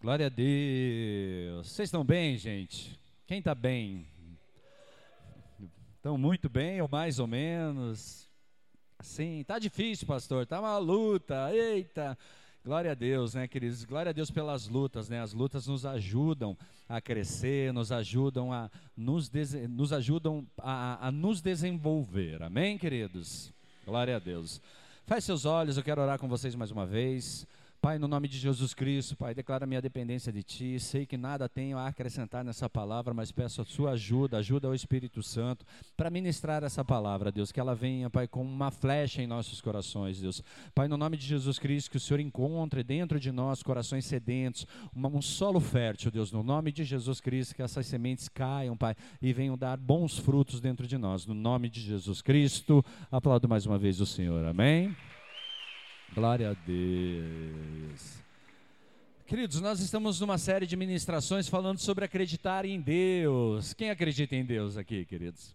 Glória a Deus. Vocês estão bem, gente? Quem está bem? Estão muito bem ou mais ou menos? Sim, tá difícil, pastor. Tá uma luta. Eita. Glória a Deus, né, queridos? Glória a Deus pelas lutas, né? As lutas nos ajudam a crescer, nos ajudam a nos, nos ajudam a, a nos desenvolver. Amém, queridos? Glória a Deus. Feche seus olhos, eu quero orar com vocês mais uma vez. Pai, no nome de Jesus Cristo, Pai, declara minha dependência de Ti. Sei que nada tenho a acrescentar nessa palavra, mas peço a Sua ajuda, ajuda ao Espírito Santo para ministrar essa palavra, Deus. Que ela venha, Pai, como uma flecha em nossos corações, Deus. Pai, no nome de Jesus Cristo, que o Senhor encontre dentro de nós corações sedentos, uma, um solo fértil, Deus. No nome de Jesus Cristo, que essas sementes caiam, Pai, e venham dar bons frutos dentro de nós. No nome de Jesus Cristo, aplaudo mais uma vez o Senhor. Amém. Glória a Deus. Queridos, nós estamos numa série de ministrações falando sobre acreditar em Deus. Quem acredita em Deus aqui, queridos?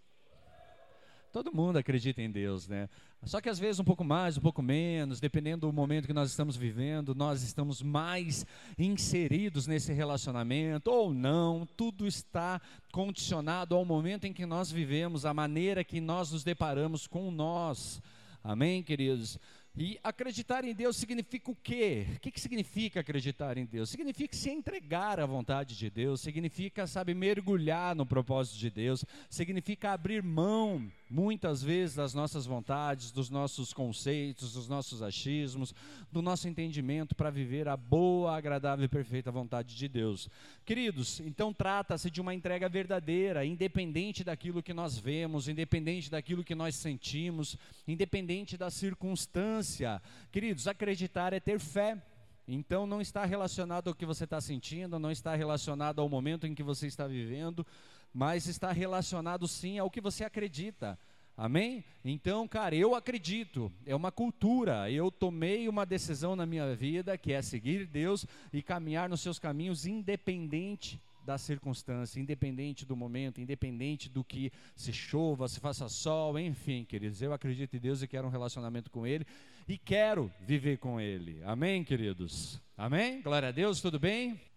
Todo mundo acredita em Deus, né? Só que às vezes um pouco mais, um pouco menos, dependendo do momento que nós estamos vivendo, nós estamos mais inseridos nesse relacionamento ou não. Tudo está condicionado ao momento em que nós vivemos, a maneira que nós nos deparamos com nós. Amém, queridos? E acreditar em Deus significa o quê? O que, que significa acreditar em Deus? Significa se entregar à vontade de Deus, significa, sabe, mergulhar no propósito de Deus, significa abrir mão muitas vezes das nossas vontades, dos nossos conceitos, dos nossos achismos, do nosso entendimento para viver a boa, agradável e perfeita vontade de Deus. Queridos, então trata-se de uma entrega verdadeira, independente daquilo que nós vemos, independente daquilo que nós sentimos, independente da circunstância. Queridos, acreditar é ter fé. Então não está relacionado ao que você está sentindo, não está relacionado ao momento em que você está vivendo, mas está relacionado sim ao que você acredita. Amém? Então, cara, eu acredito, é uma cultura. Eu tomei uma decisão na minha vida que é seguir Deus e caminhar nos seus caminhos independente da circunstância, independente do momento, independente do que se chova, se faça sol, enfim, queridos, eu acredito em Deus e quero um relacionamento com Ele e quero viver com Ele. Amém, queridos? Amém? Glória a Deus, tudo bem?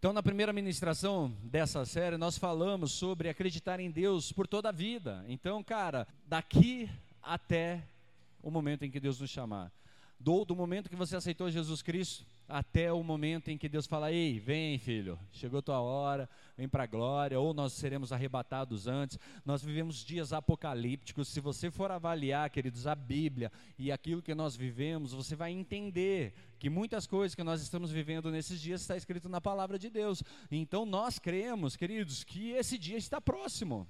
Então, na primeira ministração dessa série, nós falamos sobre acreditar em Deus por toda a vida. Então, cara, daqui até o momento em que Deus nos chamar. Do, do momento que você aceitou Jesus Cristo até o momento em que Deus fala: Ei, vem, filho, chegou tua hora, vem para a glória, ou nós seremos arrebatados antes. Nós vivemos dias apocalípticos. Se você for avaliar, queridos, a Bíblia e aquilo que nós vivemos, você vai entender que muitas coisas que nós estamos vivendo nesses dias está escrito na palavra de Deus. Então nós cremos, queridos, que esse dia está próximo.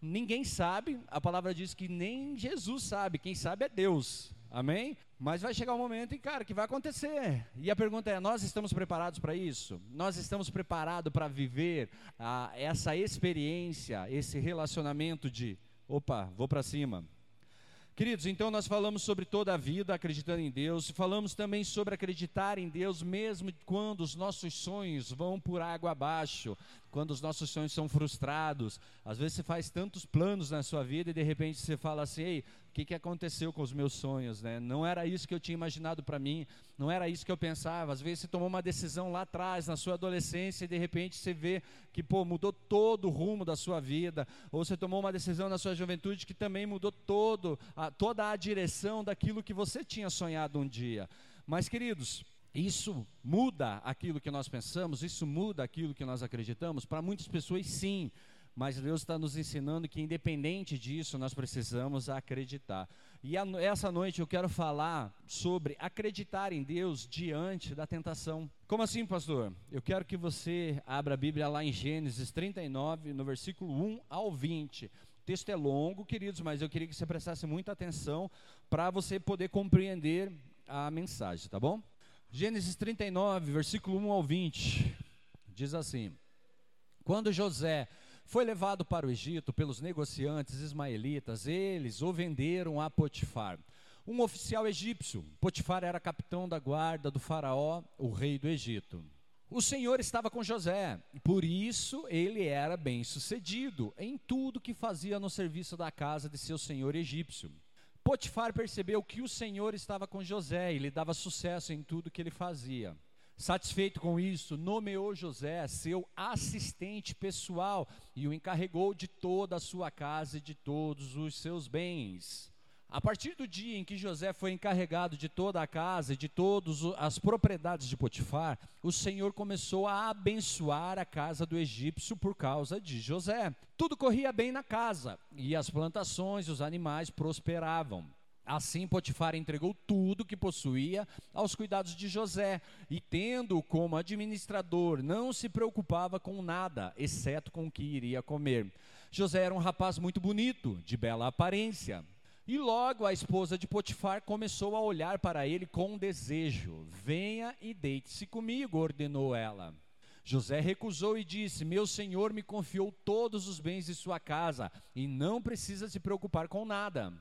Ninguém sabe, a palavra diz que nem Jesus sabe, quem sabe é Deus. Amém? Mas vai chegar um momento em, cara, que vai acontecer. E a pergunta é: nós estamos preparados para isso? Nós estamos preparados para viver ah, essa experiência, esse relacionamento de, opa, vou para cima. Queridos, então nós falamos sobre toda a vida acreditando em Deus, falamos também sobre acreditar em Deus mesmo quando os nossos sonhos vão por água abaixo, quando os nossos sonhos são frustrados. Às vezes você faz tantos planos na sua vida e de repente você fala assim: "Ei, que, que aconteceu com os meus sonhos, né? Não era isso que eu tinha imaginado para mim, não era isso que eu pensava. Às vezes você tomou uma decisão lá atrás, na sua adolescência, e de repente você vê que, pô, mudou todo o rumo da sua vida. Ou você tomou uma decisão na sua juventude que também mudou todo, a, toda a direção daquilo que você tinha sonhado um dia. Mas, queridos, isso muda aquilo que nós pensamos, isso muda aquilo que nós acreditamos? Para muitas pessoas, sim mas Deus está nos ensinando que, independente disso, nós precisamos acreditar. E a, essa noite eu quero falar sobre acreditar em Deus diante da tentação. Como assim, pastor? Eu quero que você abra a Bíblia lá em Gênesis 39, no versículo 1 ao 20. O texto é longo, queridos, mas eu queria que você prestasse muita atenção para você poder compreender a mensagem, tá bom? Gênesis 39, versículo 1 ao 20, diz assim: Quando José foi levado para o Egito pelos negociantes ismaelitas, eles o venderam a Potifar, um oficial egípcio. Potifar era capitão da guarda do faraó, o rei do Egito. O Senhor estava com José, por isso ele era bem-sucedido em tudo que fazia no serviço da casa de seu senhor egípcio. Potifar percebeu que o Senhor estava com José e lhe dava sucesso em tudo que ele fazia. Satisfeito com isso, nomeou José seu assistente pessoal e o encarregou de toda a sua casa e de todos os seus bens. A partir do dia em que José foi encarregado de toda a casa e de todas as propriedades de Potifar, o Senhor começou a abençoar a casa do egípcio por causa de José. Tudo corria bem na casa e as plantações e os animais prosperavam. Assim, Potifar entregou tudo que possuía aos cuidados de José, e tendo-o como administrador, não se preocupava com nada, exceto com o que iria comer. José era um rapaz muito bonito, de bela aparência. E logo a esposa de Potifar começou a olhar para ele com desejo. Venha e deite-se comigo, ordenou ela. José recusou e disse: Meu senhor me confiou todos os bens de sua casa e não precisa se preocupar com nada.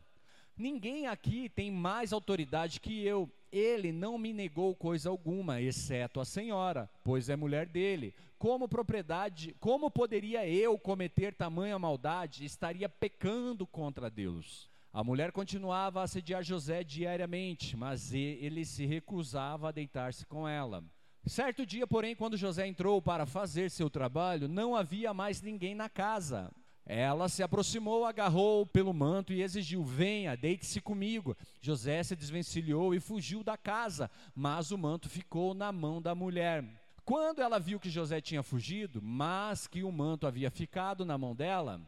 Ninguém aqui tem mais autoridade que eu. Ele não me negou coisa alguma, exceto a senhora, pois é mulher dele. Como propriedade, como poderia eu cometer tamanha maldade? Estaria pecando contra Deus. A mulher continuava a assediar José diariamente, mas ele se recusava a deitar-se com ela. Certo dia, porém, quando José entrou para fazer seu trabalho, não havia mais ninguém na casa. Ela se aproximou, agarrou pelo manto e exigiu: Venha, deite-se comigo. José se desvencilhou e fugiu da casa, mas o manto ficou na mão da mulher. Quando ela viu que José tinha fugido, mas que o manto havia ficado na mão dela,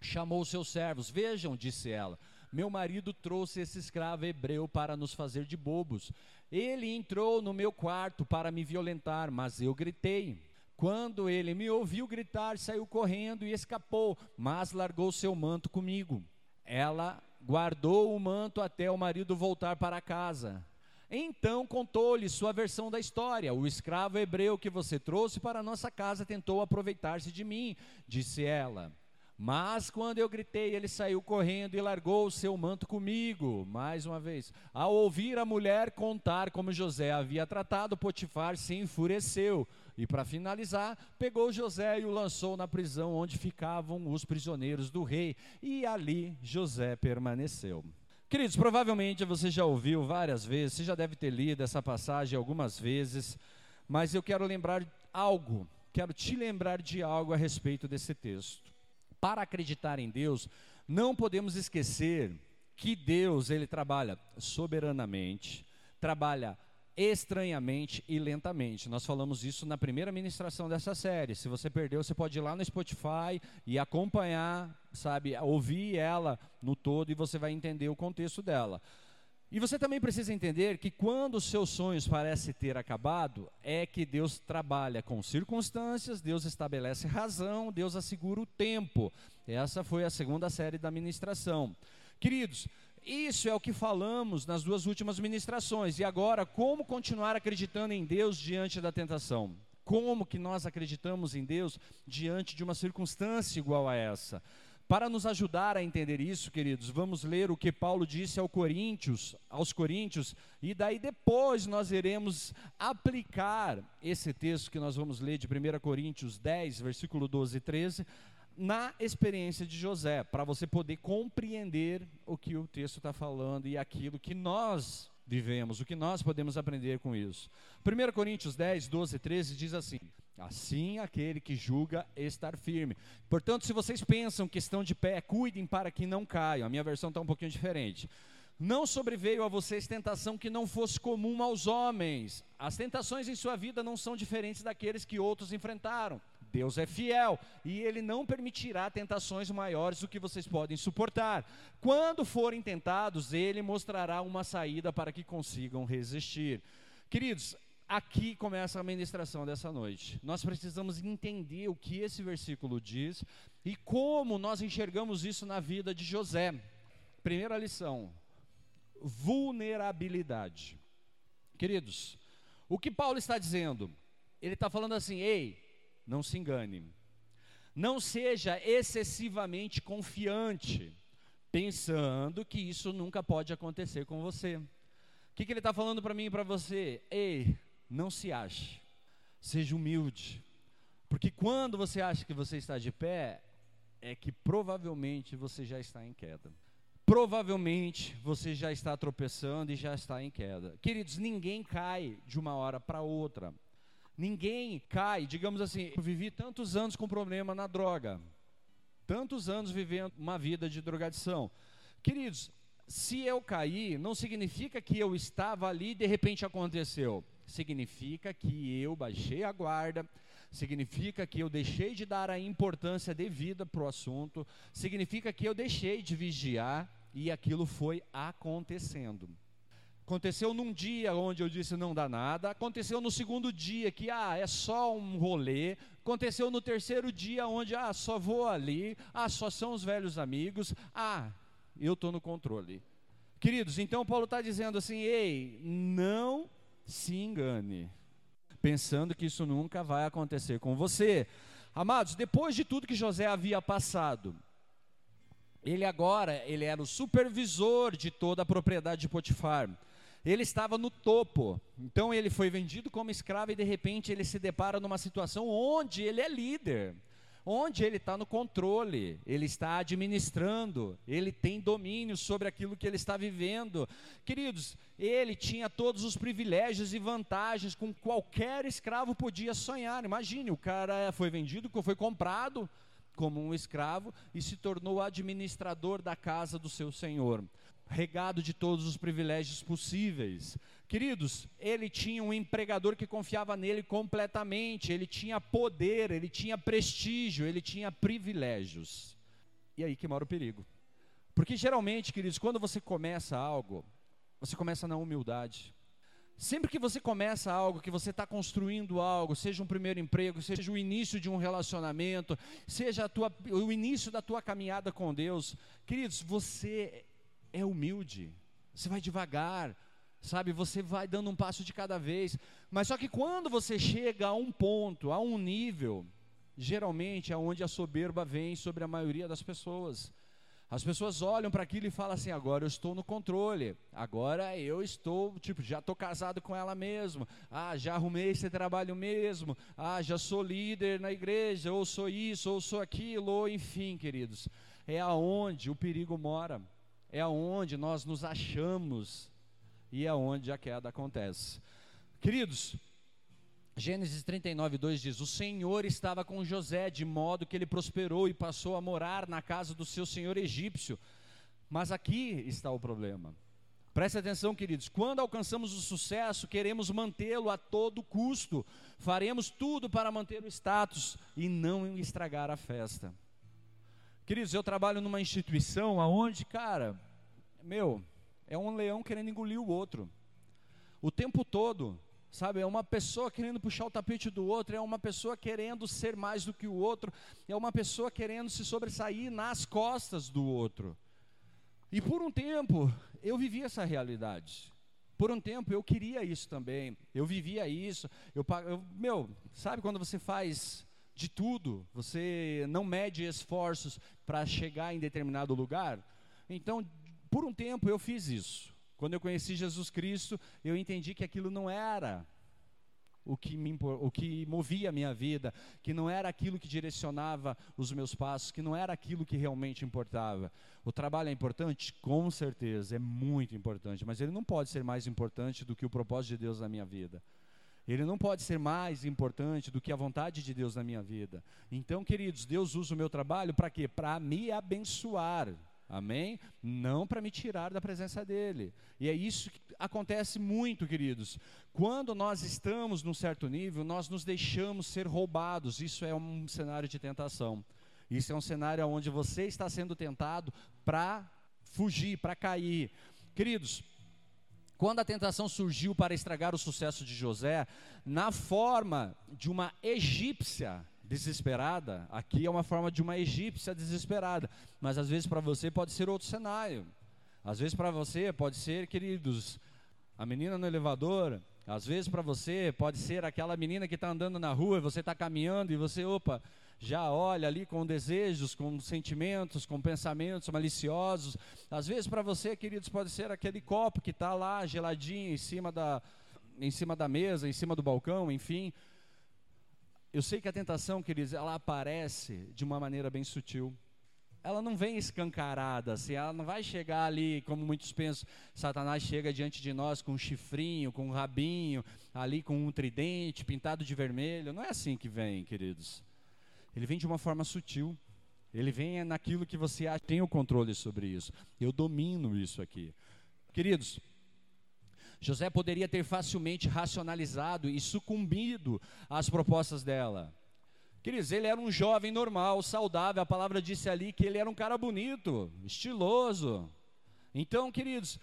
chamou seus servos. Vejam, disse ela, meu marido trouxe esse escravo hebreu para nos fazer de bobos. Ele entrou no meu quarto para me violentar, mas eu gritei. Quando ele me ouviu gritar, saiu correndo e escapou, mas largou seu manto comigo. Ela guardou o manto até o marido voltar para casa. Então contou-lhe sua versão da história. O escravo hebreu que você trouxe para nossa casa tentou aproveitar-se de mim, disse ela. Mas quando eu gritei, ele saiu correndo e largou o seu manto comigo. Mais uma vez, ao ouvir a mulher contar como José havia tratado Potifar, se enfureceu. E para finalizar, pegou José e o lançou na prisão onde ficavam os prisioneiros do rei. E ali José permaneceu. Queridos, provavelmente você já ouviu várias vezes, você já deve ter lido essa passagem algumas vezes, mas eu quero lembrar algo, quero te lembrar de algo a respeito desse texto para acreditar em Deus, não podemos esquecer que Deus, ele trabalha soberanamente, trabalha estranhamente e lentamente. Nós falamos isso na primeira ministração dessa série. Se você perdeu, você pode ir lá no Spotify e acompanhar, sabe, ouvir ela no todo e você vai entender o contexto dela. E você também precisa entender que quando os seus sonhos parecem ter acabado, é que Deus trabalha com circunstâncias, Deus estabelece razão, Deus assegura o tempo. Essa foi a segunda série da ministração. Queridos, isso é o que falamos nas duas últimas ministrações. E agora, como continuar acreditando em Deus diante da tentação? Como que nós acreditamos em Deus diante de uma circunstância igual a essa? Para nos ajudar a entender isso, queridos, vamos ler o que Paulo disse ao Coríntios, aos Coríntios, e daí depois nós iremos aplicar esse texto que nós vamos ler de 1 Coríntios 10, versículo 12 e 13, na experiência de José, para você poder compreender o que o texto está falando e aquilo que nós vivemos, o que nós podemos aprender com isso. 1 Coríntios 10, 12 e 13 diz assim: Assim aquele que julga estar firme. Portanto, se vocês pensam que estão de pé, cuidem para que não caiam. A minha versão está um pouquinho diferente. Não sobreveio a vocês tentação que não fosse comum aos homens. As tentações em sua vida não são diferentes daqueles que outros enfrentaram. Deus é fiel e Ele não permitirá tentações maiores do que vocês podem suportar. Quando forem tentados, Ele mostrará uma saída para que consigam resistir. Queridos, aqui começa a ministração dessa noite. Nós precisamos entender o que esse versículo diz e como nós enxergamos isso na vida de José. Primeira lição: vulnerabilidade. Queridos, o que Paulo está dizendo? Ele está falando assim: ei, não se engane, não seja excessivamente confiante, pensando que isso nunca pode acontecer com você. O que, que ele está falando para mim e para você? Ei, não se ache, seja humilde, porque quando você acha que você está de pé, é que provavelmente você já está em queda. provavelmente você já está tropeçando e já está em queda. Queridos, ninguém cai de uma hora para outra. Ninguém cai, digamos assim, eu vivi tantos anos com problema na droga, tantos anos vivendo uma vida de drogadição. Queridos, se eu cair, não significa que eu estava ali e de repente aconteceu. Significa que eu baixei a guarda, significa que eu deixei de dar a importância devida para o assunto, significa que eu deixei de vigiar e aquilo foi acontecendo. Aconteceu num dia onde eu disse não dá nada, aconteceu no segundo dia que ah, é só um rolê, aconteceu no terceiro dia onde ah, só vou ali, ah, só são os velhos amigos, ah, eu estou no controle. Queridos, então Paulo está dizendo assim: ei, não se engane, pensando que isso nunca vai acontecer com você. Amados, depois de tudo que José havia passado, ele agora, ele era o supervisor de toda a propriedade de Potifar. Ele estava no topo. Então ele foi vendido como escravo e de repente ele se depara numa situação onde ele é líder onde ele está no controle, ele está administrando, ele tem domínio sobre aquilo que ele está vivendo. Queridos, ele tinha todos os privilégios e vantagens com qualquer escravo podia sonhar. Imagine, o cara foi vendido, foi comprado como um escravo e se tornou administrador da casa do seu senhor regado de todos os privilégios possíveis. Queridos, ele tinha um empregador que confiava nele completamente, ele tinha poder, ele tinha prestígio, ele tinha privilégios. E aí que mora o perigo. Porque geralmente, queridos, quando você começa algo, você começa na humildade. Sempre que você começa algo, que você está construindo algo, seja um primeiro emprego, seja o início de um relacionamento, seja tua, o início da tua caminhada com Deus, queridos, você é humilde, você vai devagar, sabe? Você vai dando um passo de cada vez. Mas só que quando você chega a um ponto, a um nível, geralmente é onde a soberba vem sobre a maioria das pessoas. As pessoas olham para aquilo e falam assim: agora eu estou no controle, agora eu estou, tipo, já estou casado com ela mesmo, ah, já arrumei esse trabalho mesmo, ah, já sou líder na igreja, ou sou isso, ou sou aquilo, ou enfim, queridos. É aonde o perigo mora é aonde nós nos achamos e é aonde a queda acontece. Queridos, Gênesis 39, 2 diz: O Senhor estava com José, de modo que ele prosperou e passou a morar na casa do seu senhor egípcio. Mas aqui está o problema. Preste atenção, queridos. Quando alcançamos o sucesso, queremos mantê-lo a todo custo. Faremos tudo para manter o status e não estragar a festa. Queridos, eu trabalho numa instituição aonde, cara, meu, é um leão querendo engolir o outro. O tempo todo, sabe? É uma pessoa querendo puxar o tapete do outro, é uma pessoa querendo ser mais do que o outro, é uma pessoa querendo se sobressair nas costas do outro. E por um tempo, eu vivi essa realidade. Por um tempo eu queria isso também, eu vivia isso. Eu, eu meu, sabe quando você faz de tudo, você não mede esforços para chegar em determinado lugar. Então, por um tempo eu fiz isso. Quando eu conheci Jesus Cristo, eu entendi que aquilo não era o que, me, o que movia a minha vida, que não era aquilo que direcionava os meus passos, que não era aquilo que realmente importava. O trabalho é importante? Com certeza, é muito importante, mas ele não pode ser mais importante do que o propósito de Deus na minha vida. Ele não pode ser mais importante do que a vontade de Deus na minha vida. Então, queridos, Deus usa o meu trabalho para quê? Para me abençoar. Amém? Não para me tirar da presença dele. E é isso que acontece muito, queridos. Quando nós estamos num certo nível, nós nos deixamos ser roubados. Isso é um cenário de tentação. Isso é um cenário onde você está sendo tentado para fugir, para cair. Queridos, quando a tentação surgiu para estragar o sucesso de José, na forma de uma egípcia desesperada, aqui é uma forma de uma egípcia desesperada, mas às vezes para você pode ser outro cenário. Às vezes para você pode ser, queridos, a menina no elevador, às vezes para você pode ser aquela menina que está andando na rua você está caminhando e você, opa, já olha ali com desejos, com sentimentos, com pensamentos maliciosos. Às vezes para você, queridos, pode ser aquele copo que está lá geladinho em cima da, em cima da mesa, em cima do balcão, enfim. Eu sei que a tentação, queridos, ela aparece de uma maneira bem sutil. ela não vem escancarada, assim, ela não vai chegar ali, como muitos pensam, Satanás chega diante de nós com um chifrinho, com um rabinho, ali com um tridente pintado de vermelho. Não é assim que vem, queridos. Ele vem de uma forma sutil. Ele vem naquilo que você tem o controle sobre isso. Eu domino isso aqui. Queridos, José poderia ter facilmente racionalizado e sucumbido às propostas dela. Queridos, ele era um jovem normal, saudável. A palavra disse ali que ele era um cara bonito, estiloso. Então, queridos,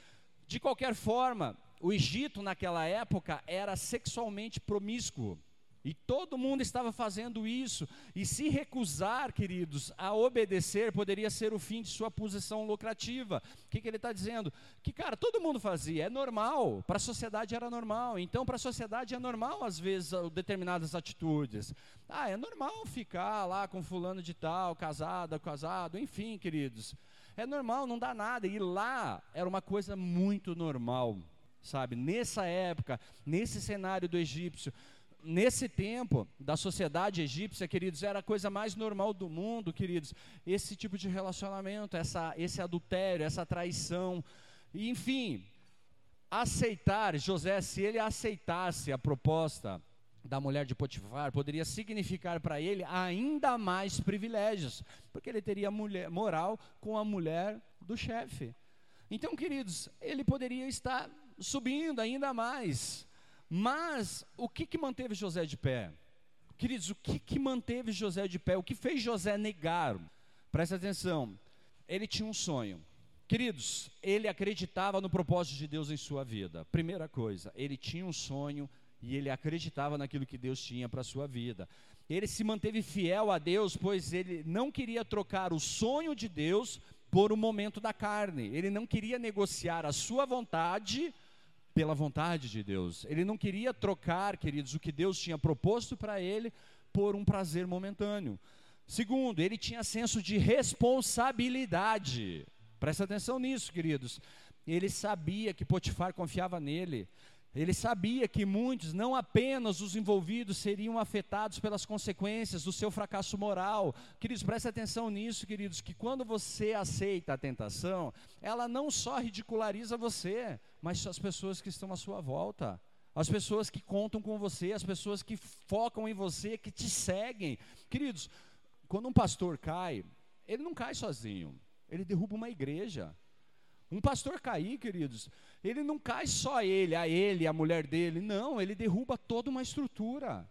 de qualquer forma, o Egito naquela época era sexualmente promíscuo. E todo mundo estava fazendo isso. E se recusar, queridos, a obedecer, poderia ser o fim de sua posição lucrativa. O que, que ele está dizendo? Que, cara, todo mundo fazia, é normal. Para a sociedade era normal. Então, para a sociedade é normal, às vezes, determinadas atitudes. Ah, é normal ficar lá com fulano de tal, casada, casado, enfim, queridos. É normal, não dá nada. E lá era uma coisa muito normal, sabe? Nessa época, nesse cenário do egípcio nesse tempo da sociedade egípcia, queridos, era a coisa mais normal do mundo, queridos, esse tipo de relacionamento, essa, esse adultério, essa traição, enfim, aceitar, José, se ele aceitasse a proposta da mulher de Potifar, poderia significar para ele ainda mais privilégios, porque ele teria mulher, moral com a mulher do chefe. Então, queridos, ele poderia estar subindo ainda mais, mas o que, que manteve José de pé? Queridos, o que, que manteve José de pé? O que fez José negar? Presta atenção, ele tinha um sonho. Queridos, ele acreditava no propósito de Deus em sua vida. Primeira coisa, ele tinha um sonho e ele acreditava naquilo que Deus tinha para a sua vida. Ele se manteve fiel a Deus, pois ele não queria trocar o sonho de Deus por um momento da carne. Ele não queria negociar a sua vontade pela vontade de Deus. Ele não queria trocar, queridos, o que Deus tinha proposto para ele por um prazer momentâneo. Segundo, ele tinha senso de responsabilidade. Presta atenção nisso, queridos. Ele sabia que Potifar confiava nele. Ele sabia que muitos, não apenas os envolvidos, seriam afetados pelas consequências do seu fracasso moral. Queridos, preste atenção nisso, queridos, que quando você aceita a tentação, ela não só ridiculariza você, mas as pessoas que estão à sua volta. As pessoas que contam com você, as pessoas que focam em você, que te seguem. Queridos, quando um pastor cai, ele não cai sozinho, ele derruba uma igreja. Um pastor cair, queridos, ele não cai só ele, a ele, a mulher dele, não, ele derruba toda uma estrutura.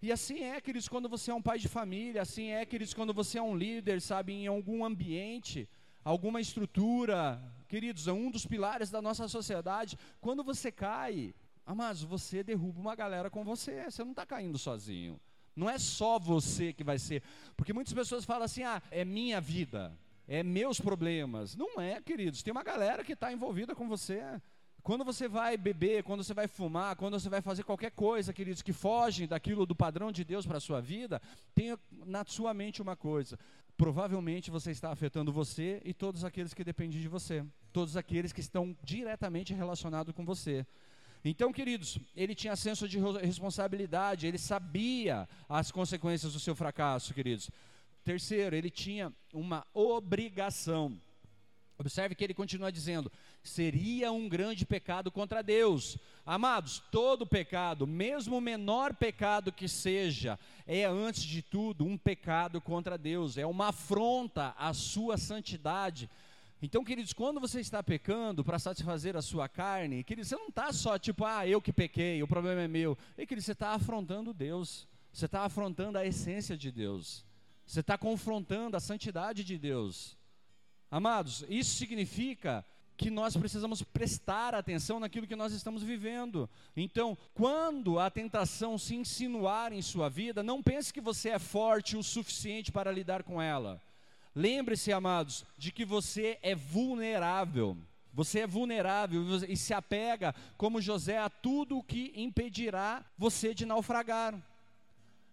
E assim é, queridos, quando você é um pai de família, assim é, queridos, quando você é um líder, sabe, em algum ambiente, alguma estrutura, queridos, é um dos pilares da nossa sociedade. Quando você cai, amados, você derruba uma galera com você, você não está caindo sozinho. Não é só você que vai ser, porque muitas pessoas falam assim: ah, é minha vida é meus problemas. Não é, queridos. Tem uma galera que está envolvida com você. Quando você vai beber, quando você vai fumar, quando você vai fazer qualquer coisa, queridos, que fogem daquilo do padrão de Deus para a sua vida, tenha na sua mente uma coisa. Provavelmente você está afetando você e todos aqueles que dependem de você. Todos aqueles que estão diretamente relacionados com você. Então, queridos, ele tinha senso de responsabilidade, ele sabia as consequências do seu fracasso, queridos. Terceiro, ele tinha uma obrigação. Observe que ele continua dizendo: seria um grande pecado contra Deus. Amados, todo pecado, mesmo o menor pecado que seja, é antes de tudo um pecado contra Deus, é uma afronta à sua santidade. Então, queridos, quando você está pecando para satisfazer a sua carne, queridos, você não está só tipo, ah, eu que pequei, o problema é meu. E, queridos, você está afrontando Deus, você está afrontando a essência de Deus. Você está confrontando a santidade de Deus. Amados, isso significa que nós precisamos prestar atenção naquilo que nós estamos vivendo. Então, quando a tentação se insinuar em sua vida, não pense que você é forte o suficiente para lidar com ela. Lembre-se, amados, de que você é vulnerável. Você é vulnerável e se apega, como José, a tudo o que impedirá você de naufragar.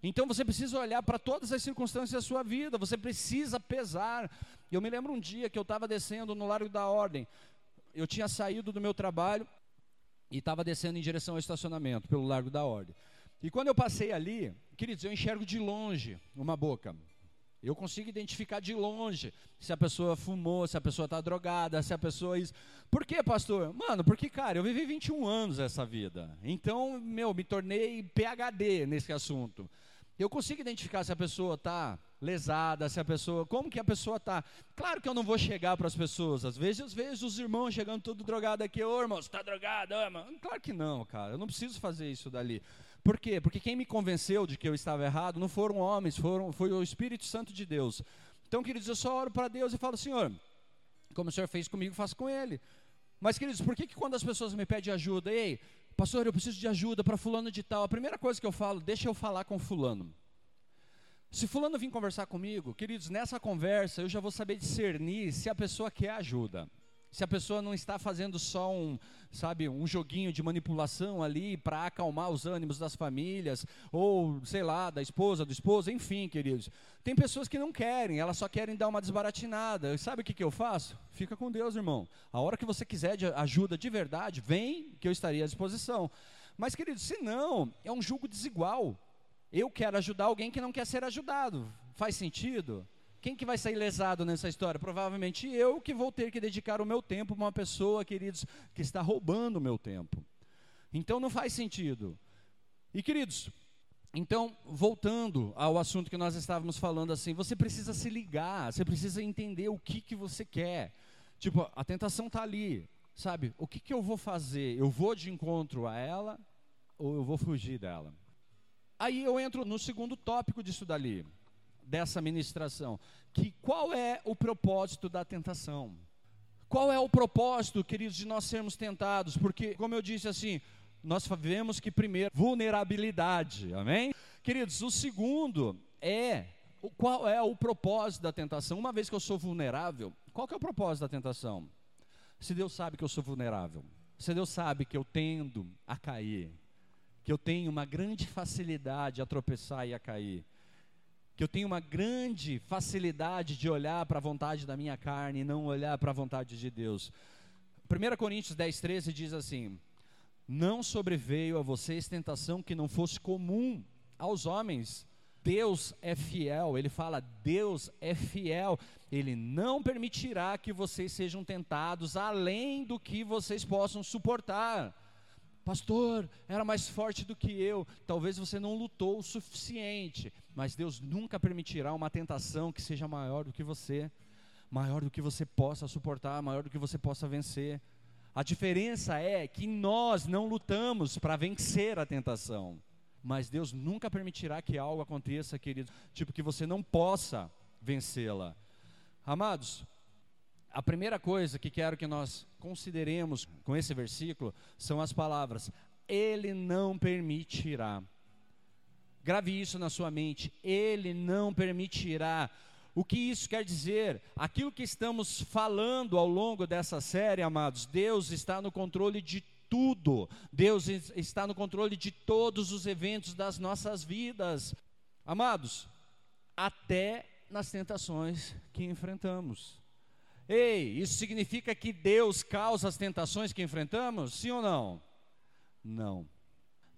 Então você precisa olhar para todas as circunstâncias da sua vida, você precisa pesar. Eu me lembro um dia que eu estava descendo no Largo da Ordem, eu tinha saído do meu trabalho e estava descendo em direção ao estacionamento, pelo Largo da Ordem. E quando eu passei ali, queridos, eu enxergo de longe uma boca. Eu consigo identificar de longe se a pessoa fumou, se a pessoa está drogada, se a pessoa. Por quê, pastor? Mano, porque, cara, eu vivi 21 anos essa vida. Então, meu, me tornei PHD nesse assunto. Eu consigo identificar se a pessoa está lesada, se a pessoa. Como que a pessoa está. Claro que eu não vou chegar para as pessoas. Às vezes, às vezes os irmãos chegando tudo drogado aqui, ô irmão, você está drogado? Ô, Claro que não, cara. Eu não preciso fazer isso dali. Por quê? Porque quem me convenceu de que eu estava errado não foram homens, foram, foi o Espírito Santo de Deus. Então, queridos, eu só oro para Deus e falo, Senhor, como o Senhor fez comigo, faça com ele. Mas, queridos, por que, que quando as pessoas me pedem ajuda, ei, pastor, eu preciso de ajuda para fulano de tal, a primeira coisa que eu falo, deixa eu falar com fulano. Se fulano vir conversar comigo, queridos, nessa conversa eu já vou saber discernir se a pessoa quer ajuda se a pessoa não está fazendo só um, sabe, um joguinho de manipulação ali para acalmar os ânimos das famílias, ou sei lá, da esposa, do esposo, enfim, queridos. Tem pessoas que não querem, elas só querem dar uma desbaratinada. Sabe o que, que eu faço? Fica com Deus, irmão. A hora que você quiser de ajuda de verdade, vem que eu estaria à disposição. Mas, queridos, se não, é um julgo desigual. Eu quero ajudar alguém que não quer ser ajudado. Faz sentido? Quem que vai sair lesado nessa história? Provavelmente eu que vou ter que dedicar o meu tempo para uma pessoa, queridos, que está roubando o meu tempo. Então não faz sentido. E queridos, então, voltando ao assunto que nós estávamos falando assim, você precisa se ligar, você precisa entender o que, que você quer. Tipo, a tentação está ali, sabe? O que, que eu vou fazer? Eu vou de encontro a ela ou eu vou fugir dela? Aí eu entro no segundo tópico disso dali dessa ministração, que qual é o propósito da tentação? Qual é o propósito, queridos, de nós sermos tentados? Porque, como eu disse assim, nós vemos que primeiro, vulnerabilidade, amém? Queridos, o segundo é qual é o propósito da tentação? Uma vez que eu sou vulnerável, qual que é o propósito da tentação? Se Deus sabe que eu sou vulnerável, se Deus sabe que eu tendo a cair, que eu tenho uma grande facilidade a tropeçar e a cair, que eu tenho uma grande facilidade de olhar para a vontade da minha carne e não olhar para a vontade de Deus. 1 Coríntios 10, 13 diz assim: Não sobreveio a vocês tentação que não fosse comum aos homens. Deus é fiel, ele fala, Deus é fiel, ele não permitirá que vocês sejam tentados além do que vocês possam suportar. Pastor, era mais forte do que eu. Talvez você não lutou o suficiente, mas Deus nunca permitirá uma tentação que seja maior do que você, maior do que você possa suportar, maior do que você possa vencer. A diferença é que nós não lutamos para vencer a tentação, mas Deus nunca permitirá que algo aconteça, querido, tipo que você não possa vencê-la. Amados, a primeira coisa que quero que nós consideremos com esse versículo são as palavras: Ele não permitirá. Grave isso na sua mente: Ele não permitirá. O que isso quer dizer? Aquilo que estamos falando ao longo dessa série, amados, Deus está no controle de tudo. Deus está no controle de todos os eventos das nossas vidas. Amados, até nas tentações que enfrentamos. Ei, isso significa que Deus causa as tentações que enfrentamos? Sim ou não? Não.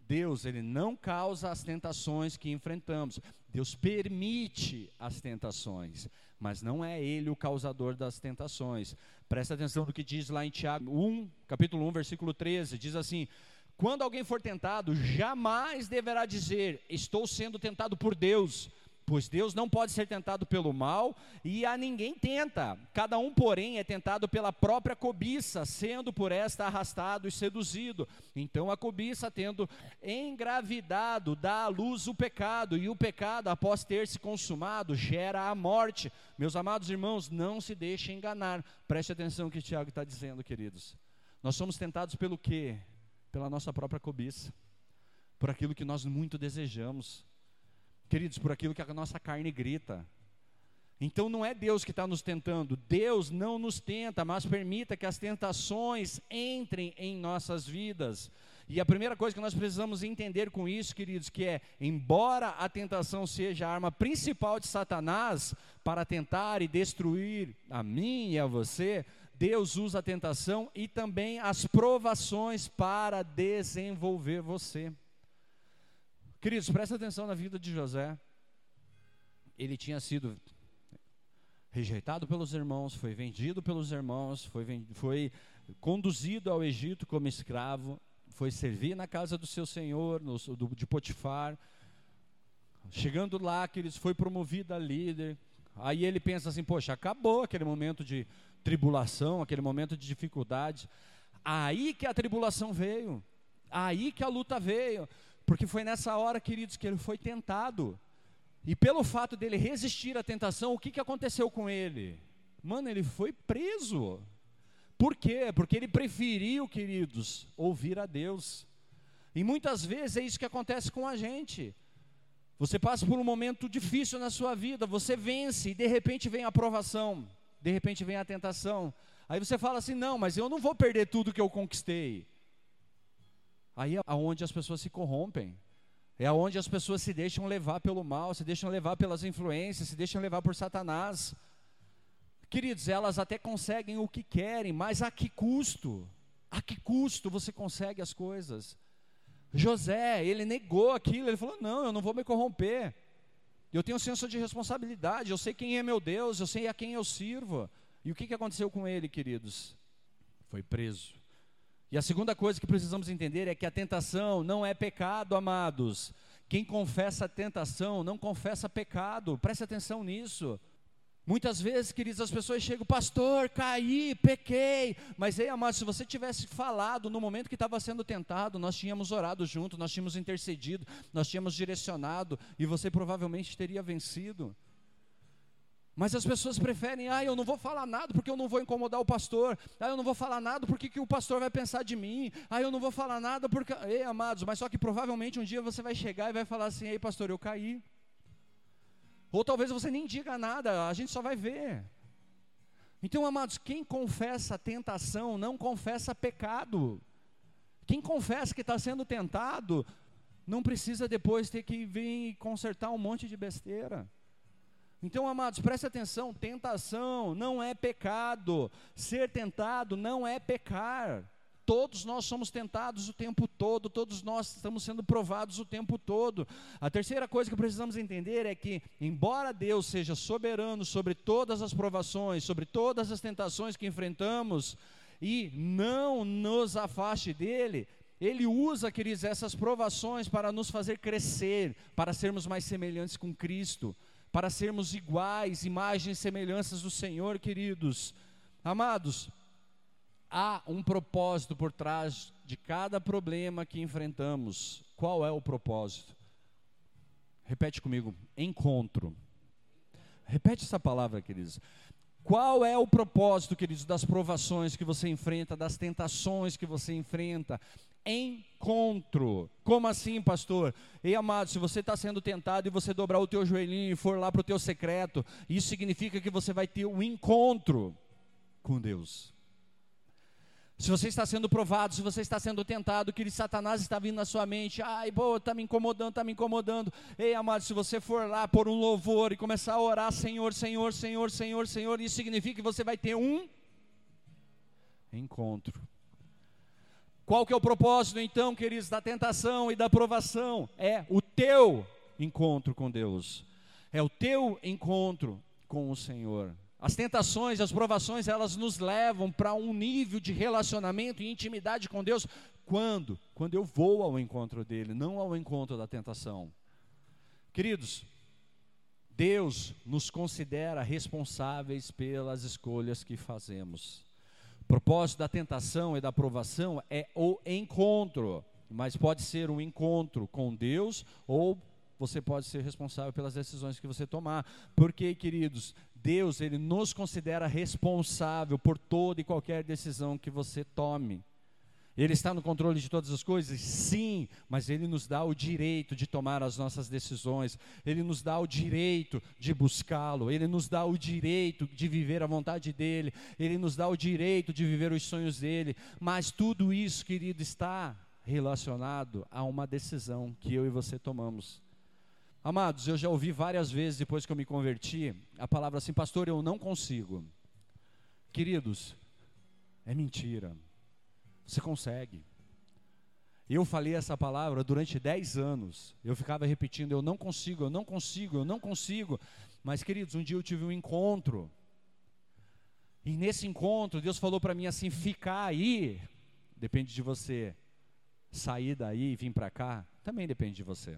Deus, ele não causa as tentações que enfrentamos. Deus permite as tentações, mas não é ele o causador das tentações. Presta atenção no que diz lá em Tiago 1, capítulo 1, versículo 13, diz assim: Quando alguém for tentado, jamais deverá dizer: Estou sendo tentado por Deus Pois Deus não pode ser tentado pelo mal e a ninguém tenta. Cada um, porém, é tentado pela própria cobiça, sendo por esta arrastado e seduzido. Então a cobiça, tendo engravidado, dá à luz o pecado, e o pecado, após ter se consumado, gera a morte. Meus amados irmãos, não se deixem enganar. Preste atenção no que Tiago está dizendo, queridos. Nós somos tentados pelo quê? Pela nossa própria cobiça, por aquilo que nós muito desejamos queridos, por aquilo que a nossa carne grita. Então não é Deus que está nos tentando, Deus não nos tenta, mas permita que as tentações entrem em nossas vidas. E a primeira coisa que nós precisamos entender com isso, queridos, que é, embora a tentação seja a arma principal de Satanás para tentar e destruir a mim e a você, Deus usa a tentação e também as provações para desenvolver você. Queridos, presta atenção na vida de José. ele tinha sido rejeitado pelos irmãos, foi vendido pelos irmãos, foi, foi conduzido ao Egito como escravo, foi servir na casa do seu senhor, no, do, de Potifar. Chegando lá, que ele foi promovido a líder. Aí ele pensa assim: poxa, acabou aquele momento de tribulação, aquele momento de dificuldade. Aí que a tribulação veio, aí que a luta veio, porque foi nessa hora, queridos, que ele foi tentado. E pelo fato dele resistir à tentação, o que, que aconteceu com ele? Mano, ele foi preso. Por quê? Porque ele preferiu, queridos, ouvir a Deus. E muitas vezes é isso que acontece com a gente. Você passa por um momento difícil na sua vida, você vence e de repente vem a aprovação, de repente vem a tentação. Aí você fala assim: não, mas eu não vou perder tudo que eu conquistei. Aí é onde as pessoas se corrompem. É onde as pessoas se deixam levar pelo mal, se deixam levar pelas influências, se deixam levar por Satanás. Queridos, elas até conseguem o que querem, mas a que custo? A que custo você consegue as coisas? José, ele negou aquilo, ele falou: Não, eu não vou me corromper. Eu tenho um senso de responsabilidade, eu sei quem é meu Deus, eu sei a quem eu sirvo. E o que, aconteceu com ele, queridos? Foi preso. E a segunda coisa que precisamos entender é que a tentação não é pecado, amados. Quem confessa a tentação não confessa pecado, preste atenção nisso. Muitas vezes, queridos, as pessoas chegam, pastor, caí, pequei. Mas, ei, amado, se você tivesse falado no momento que estava sendo tentado, nós tínhamos orado junto, nós tínhamos intercedido, nós tínhamos direcionado, e você provavelmente teria vencido. Mas as pessoas preferem, ah, eu não vou falar nada porque eu não vou incomodar o pastor. Ah, eu não vou falar nada porque que o pastor vai pensar de mim. Ah, eu não vou falar nada porque. Ei, amados, mas só que provavelmente um dia você vai chegar e vai falar assim: ei, pastor, eu caí. Ou talvez você nem diga nada, a gente só vai ver. Então, amados, quem confessa tentação não confessa pecado. Quem confessa que está sendo tentado não precisa depois ter que vir consertar um monte de besteira. Então, amados, preste atenção: tentação não é pecado, ser tentado não é pecar. Todos nós somos tentados o tempo todo, todos nós estamos sendo provados o tempo todo. A terceira coisa que precisamos entender é que, embora Deus seja soberano sobre todas as provações, sobre todas as tentações que enfrentamos, e não nos afaste dele, ele usa, queridos, essas provações para nos fazer crescer, para sermos mais semelhantes com Cristo para sermos iguais, imagens e semelhanças do Senhor, queridos. Amados, há um propósito por trás de cada problema que enfrentamos. Qual é o propósito? Repete comigo: encontro. Repete essa palavra, queridos. Qual é o propósito, queridos, das provações que você enfrenta, das tentações que você enfrenta? Encontro. Como assim, pastor? Ei, amado, se você está sendo tentado e você dobrar o teu joelhinho e for lá para o teu secreto, isso significa que você vai ter um encontro com Deus. Se você está sendo provado, se você está sendo tentado, que Satanás está vindo na sua mente, ai, pô, está me incomodando, está me incomodando. Ei, amado, se você for lá por um louvor e começar a orar, Senhor, Senhor, Senhor, Senhor, Senhor, isso significa que você vai ter um encontro qual que é o propósito então, queridos, da tentação e da provação? É o teu encontro com Deus. É o teu encontro com o Senhor. As tentações, as provações, elas nos levam para um nível de relacionamento e intimidade com Deus. Quando? Quando eu vou ao encontro dele, não ao encontro da tentação. Queridos, Deus nos considera responsáveis pelas escolhas que fazemos. Propósito da tentação e da provação é o encontro, mas pode ser um encontro com Deus ou você pode ser responsável pelas decisões que você tomar. Porque, queridos, Deus, ele nos considera responsável por toda e qualquer decisão que você tome. Ele está no controle de todas as coisas? Sim, mas Ele nos dá o direito de tomar as nossas decisões, Ele nos dá o direito de buscá-lo, Ele nos dá o direito de viver a vontade dEle, Ele nos dá o direito de viver os sonhos dEle, mas tudo isso, querido, está relacionado a uma decisão que eu e você tomamos. Amados, eu já ouvi várias vezes depois que eu me converti a palavra assim, pastor, eu não consigo. Queridos, é mentira. Você consegue. Eu falei essa palavra durante 10 anos. Eu ficava repetindo: eu não consigo, eu não consigo, eu não consigo. Mas, queridos, um dia eu tive um encontro. E nesse encontro, Deus falou para mim assim: ficar aí, depende de você. Sair daí e vir para cá, também depende de você.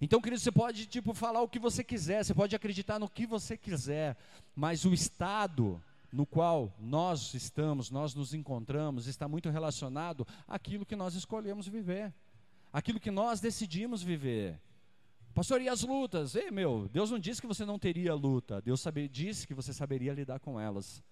Então, querido, você pode tipo falar o que você quiser, você pode acreditar no que você quiser, mas o estado no qual nós estamos, nós nos encontramos, está muito relacionado àquilo que nós escolhemos viver, aquilo que nós decidimos viver. Pastor, e as lutas? Ei, meu, Deus não disse que você não teria luta, Deus sabe, disse que você saberia lidar com elas.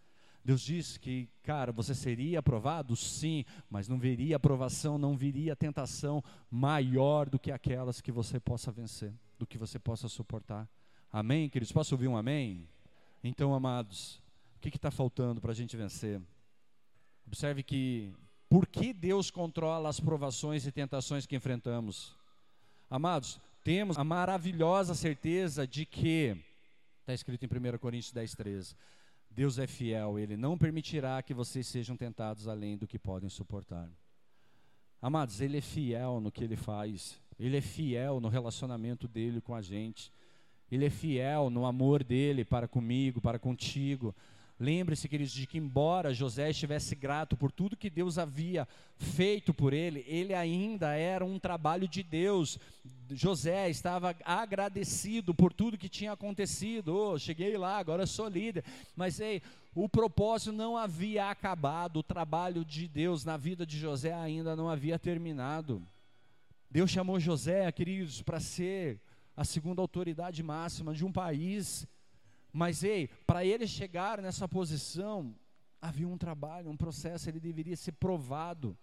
Deus disse que, cara, você seria aprovado? Sim, mas não viria aprovação, não viria tentação maior do que aquelas que você possa vencer, do que você possa suportar. Amém, queridos? Posso ouvir um amém? Então, amados, o que está faltando para a gente vencer? Observe que, por que Deus controla as provações e tentações que enfrentamos? Amados, temos a maravilhosa certeza de que, está escrito em 1 Coríntios 10, 13, Deus é fiel, Ele não permitirá que vocês sejam tentados além do que podem suportar. Amados, Ele é fiel no que Ele faz, Ele é fiel no relacionamento dele com a gente, Ele é fiel no amor dele para comigo, para contigo. Lembre-se, queridos, de que embora José estivesse grato por tudo que Deus havia feito por ele, ele ainda era um trabalho de Deus. José estava agradecido por tudo que tinha acontecido. Oh, cheguei lá, agora sou líder. Mas ei, o propósito não havia acabado, o trabalho de Deus na vida de José ainda não havia terminado. Deus chamou José, queridos, para ser a segunda autoridade máxima de um país mas ei, para ele chegar nessa posição, havia um trabalho, um processo, ele deveria ser provado.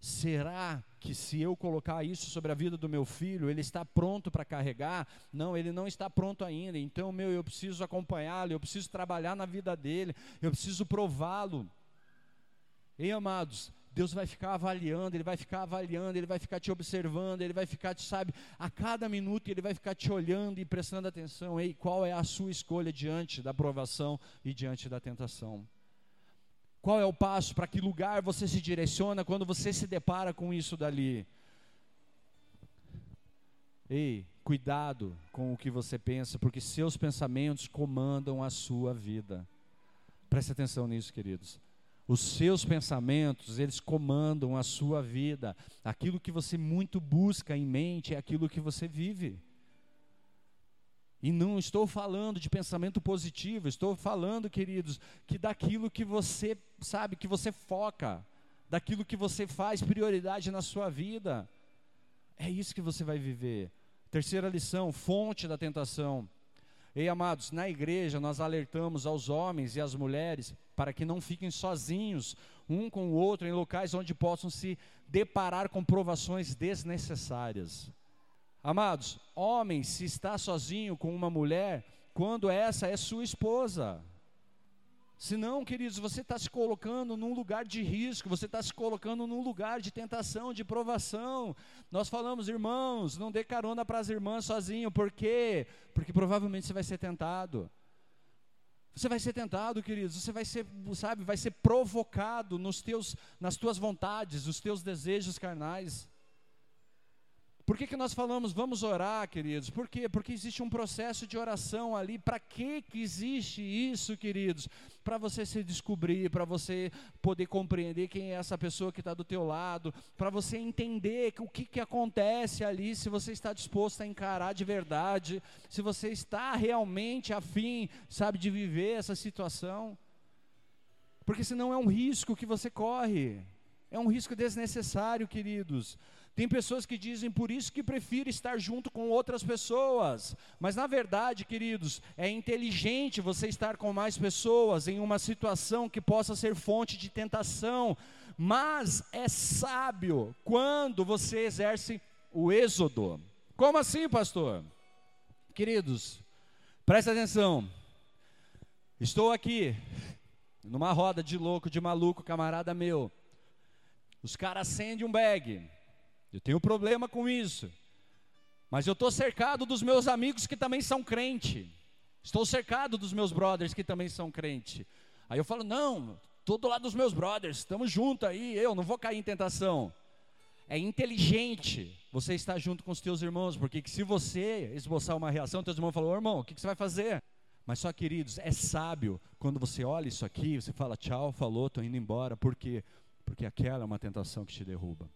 Será que se eu colocar isso sobre a vida do meu filho, ele está pronto para carregar? Não, ele não está pronto ainda. Então, meu, eu preciso acompanhá-lo, eu preciso trabalhar na vida dele, eu preciso prová-lo. Ei, amados, Deus vai ficar avaliando, Ele vai ficar avaliando, Ele vai ficar te observando, Ele vai ficar, te sabe, a cada minuto Ele vai ficar te olhando e prestando atenção. Ei, qual é a sua escolha diante da provação e diante da tentação? Qual é o passo para que lugar você se direciona quando você se depara com isso dali? Ei, cuidado com o que você pensa, porque seus pensamentos comandam a sua vida. Preste atenção nisso, queridos. Os seus pensamentos, eles comandam a sua vida. Aquilo que você muito busca em mente é aquilo que você vive. E não estou falando de pensamento positivo, estou falando, queridos, que daquilo que você sabe, que você foca, daquilo que você faz prioridade na sua vida. É isso que você vai viver. Terceira lição: fonte da tentação. Ei, amados, na igreja nós alertamos aos homens e às mulheres para que não fiquem sozinhos um com o outro em locais onde possam se deparar com provações desnecessárias. Amados, homem se está sozinho com uma mulher quando essa é sua esposa. Senão, queridos, você está se colocando num lugar de risco, você está se colocando num lugar de tentação, de provação. Nós falamos, irmãos, não dê carona para as irmãs sozinho, por quê? Porque provavelmente você vai ser tentado. Você vai ser tentado, queridos, você vai ser, sabe, vai ser provocado nos teus, nas tuas vontades, nos teus desejos carnais. Por que, que nós falamos, vamos orar, queridos? Por quê? Porque existe um processo de oração ali. Para que, que existe isso, queridos? Para você se descobrir, para você poder compreender quem é essa pessoa que está do teu lado, para você entender o que, que acontece ali, se você está disposto a encarar de verdade, se você está realmente afim, sabe, de viver essa situação. Porque senão é um risco que você corre. É um risco desnecessário, queridos. Tem pessoas que dizem por isso que prefiro estar junto com outras pessoas. Mas na verdade, queridos, é inteligente você estar com mais pessoas em uma situação que possa ser fonte de tentação. Mas é sábio quando você exerce o êxodo. Como assim, pastor? Queridos, presta atenção. Estou aqui numa roda de louco, de maluco, camarada meu. Os caras acendem um bag eu tenho problema com isso. Mas eu estou cercado dos meus amigos que também são crente. Estou cercado dos meus brothers que também são crente. Aí eu falo, não, estou do lado dos meus brothers, estamos juntos aí, eu não vou cair em tentação. é inteligente você estar junto com os teus irmãos, porque se você esboçar uma reação, teus irmãos falam, irmão, o que, que você vai fazer? Mas só, queridos, é sábio quando você olha isso aqui, você fala tchau, falou, estou indo embora, por quê? Porque aquela é uma tentação que te derruba.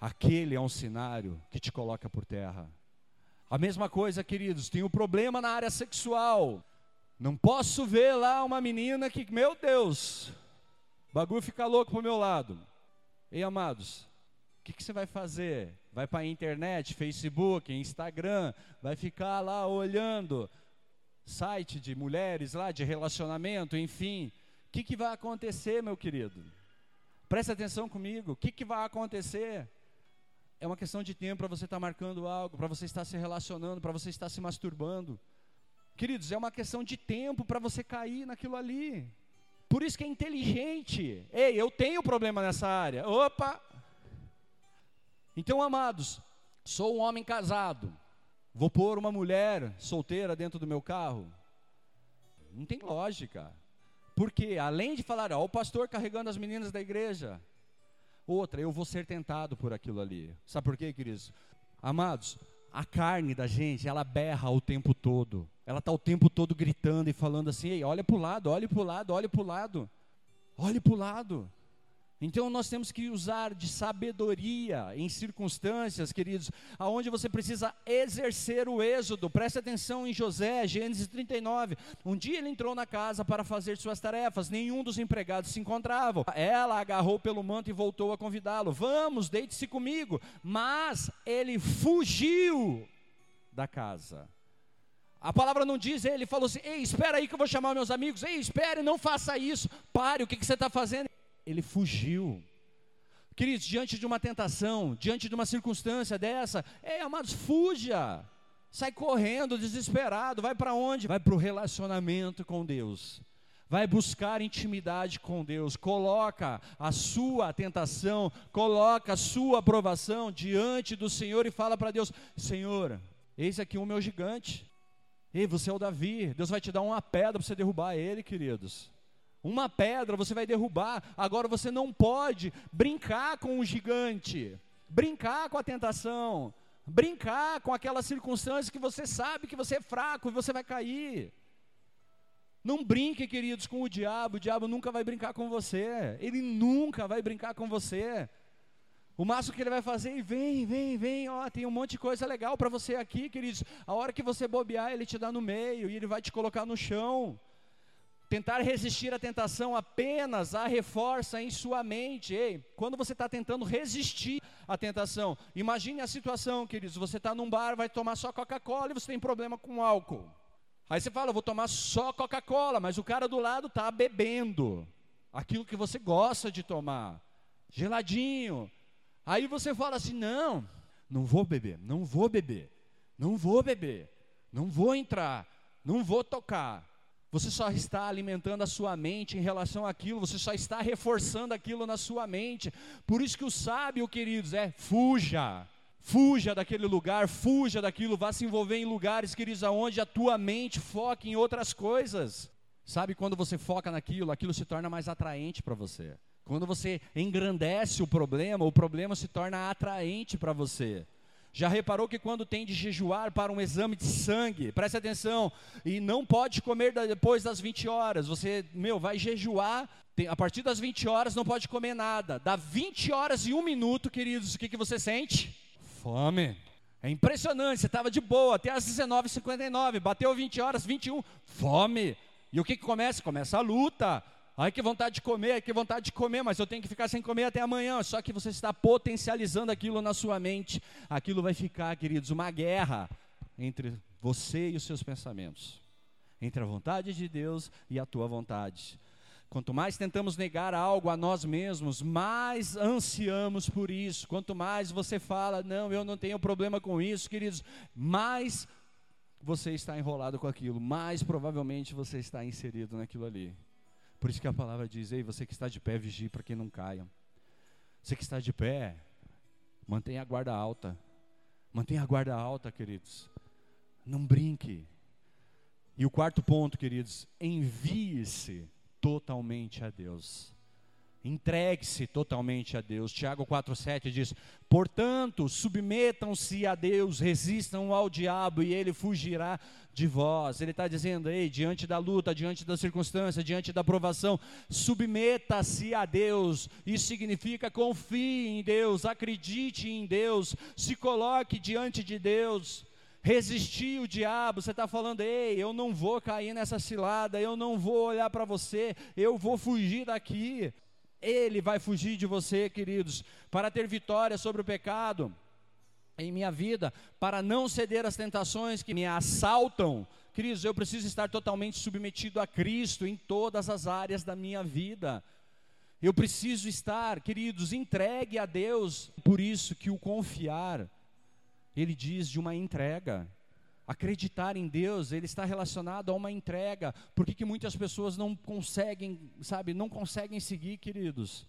Aquele é um cenário que te coloca por terra. A mesma coisa, queridos, tem um problema na área sexual. Não posso ver lá uma menina que, meu Deus, o bagulho fica louco pro meu lado. Ei, amados, o que, que você vai fazer? Vai para a internet, Facebook, Instagram, vai ficar lá olhando site de mulheres lá, de relacionamento, enfim. O que, que vai acontecer, meu querido? Preste atenção comigo. O que, que vai acontecer? É uma questão de tempo para você estar tá marcando algo, para você estar se relacionando, para você estar se masturbando. Queridos, é uma questão de tempo para você cair naquilo ali. Por isso que é inteligente. Ei, eu tenho problema nessa área. Opa! Então, amados, sou um homem casado. Vou pôr uma mulher solteira dentro do meu carro? Não tem lógica. Porque além de falar, ó, o pastor carregando as meninas da igreja, Outra, eu vou ser tentado por aquilo ali. Sabe por quê, queridos? Amados, a carne da gente, ela berra o tempo todo. Ela está o tempo todo gritando e falando assim: Ei, olha para o lado, olha para o lado, olha para o lado. Olhe para o lado. Então nós temos que usar de sabedoria em circunstâncias, queridos, aonde você precisa exercer o êxodo. Preste atenção em José, Gênesis 39. Um dia ele entrou na casa para fazer suas tarefas, nenhum dos empregados se encontrava. Ela agarrou pelo manto e voltou a convidá-lo: Vamos, deite-se comigo. Mas ele fugiu da casa. A palavra não diz, ele falou assim: Ei, espera aí que eu vou chamar meus amigos. Ei, espere, não faça isso. Pare, o que, que você está fazendo? Ele fugiu. Queridos, diante de uma tentação, diante de uma circunstância dessa, é, amados, fuja. Sai correndo, desesperado, vai para onde? Vai para o relacionamento com Deus. Vai buscar intimidade com Deus, coloca a sua tentação, coloca a sua aprovação diante do Senhor e fala para Deus: Senhor, eis aqui o meu gigante. Ei, você é o Davi, Deus vai te dar uma pedra para você derrubar ele, queridos. Uma pedra você vai derrubar. Agora você não pode brincar com o gigante, brincar com a tentação, brincar com aquela circunstância que você sabe que você é fraco e você vai cair. Não brinque, queridos, com o diabo. O diabo nunca vai brincar com você. Ele nunca vai brincar com você. O máximo que ele vai fazer, é vem, vem, vem, ó, tem um monte de coisa legal para você aqui, queridos. A hora que você bobear, ele te dá no meio e ele vai te colocar no chão. Tentar resistir à tentação apenas a reforça em sua mente. Ei, quando você está tentando resistir à tentação, imagine a situação, queridos. Você está num bar, vai tomar só Coca-Cola e você tem problema com álcool. Aí você fala, vou tomar só Coca-Cola, mas o cara do lado está bebendo aquilo que você gosta de tomar, geladinho. Aí você fala assim: não, não vou beber, não vou beber, não vou beber, não vou entrar, não vou tocar. Você só está alimentando a sua mente em relação àquilo, você só está reforçando aquilo na sua mente. Por isso que o sábio, queridos, é fuja. Fuja daquele lugar, fuja daquilo, vá se envolver em lugares, queridos, aonde a tua mente foca em outras coisas. Sabe quando você foca naquilo, aquilo se torna mais atraente para você. Quando você engrandece o problema, o problema se torna atraente para você. Já reparou que quando tem de jejuar para um exame de sangue, preste atenção, e não pode comer depois das 20 horas, você, meu, vai jejuar, tem, a partir das 20 horas não pode comer nada. Dá 20 horas e um minuto, queridos, o que, que você sente? Fome. É impressionante, você estava de boa até as 19h59, bateu 20 horas, 21, fome. E o que, que começa? Começa a luta. Ai que vontade de comer, ai que vontade de comer, mas eu tenho que ficar sem comer até amanhã. Só que você está potencializando aquilo na sua mente. Aquilo vai ficar, queridos, uma guerra entre você e os seus pensamentos. Entre a vontade de Deus e a tua vontade. Quanto mais tentamos negar algo a nós mesmos, mais ansiamos por isso. Quanto mais você fala, não, eu não tenho problema com isso, queridos, mais você está enrolado com aquilo, mais provavelmente você está inserido naquilo ali. Por isso que a palavra diz: Ei, você que está de pé, vigie para que não caia. Você que está de pé, mantenha a guarda alta. Mantenha a guarda alta, queridos. Não brinque. E o quarto ponto, queridos, envie-se totalmente a Deus. Entregue-se totalmente a Deus. Tiago 4,7 diz: Portanto, submetam-se a Deus, resistam ao diabo e ele fugirá de vós. Ele está dizendo, ei, diante da luta, diante da circunstância, diante da provação, submeta-se a Deus. Isso significa confie em Deus, acredite em Deus, se coloque diante de Deus resistir o diabo, você está falando, ei, eu não vou cair nessa cilada, eu não vou olhar para você, eu vou fugir daqui. Ele vai fugir de você, queridos, para ter vitória sobre o pecado em minha vida, para não ceder às tentações que me assaltam. Queridos, eu preciso estar totalmente submetido a Cristo em todas as áreas da minha vida. Eu preciso estar, queridos, entregue a Deus. Por isso que o confiar ele diz de uma entrega. Acreditar em Deus, ele está relacionado a uma entrega. Por que, que muitas pessoas não conseguem, sabe, não conseguem seguir, queridos?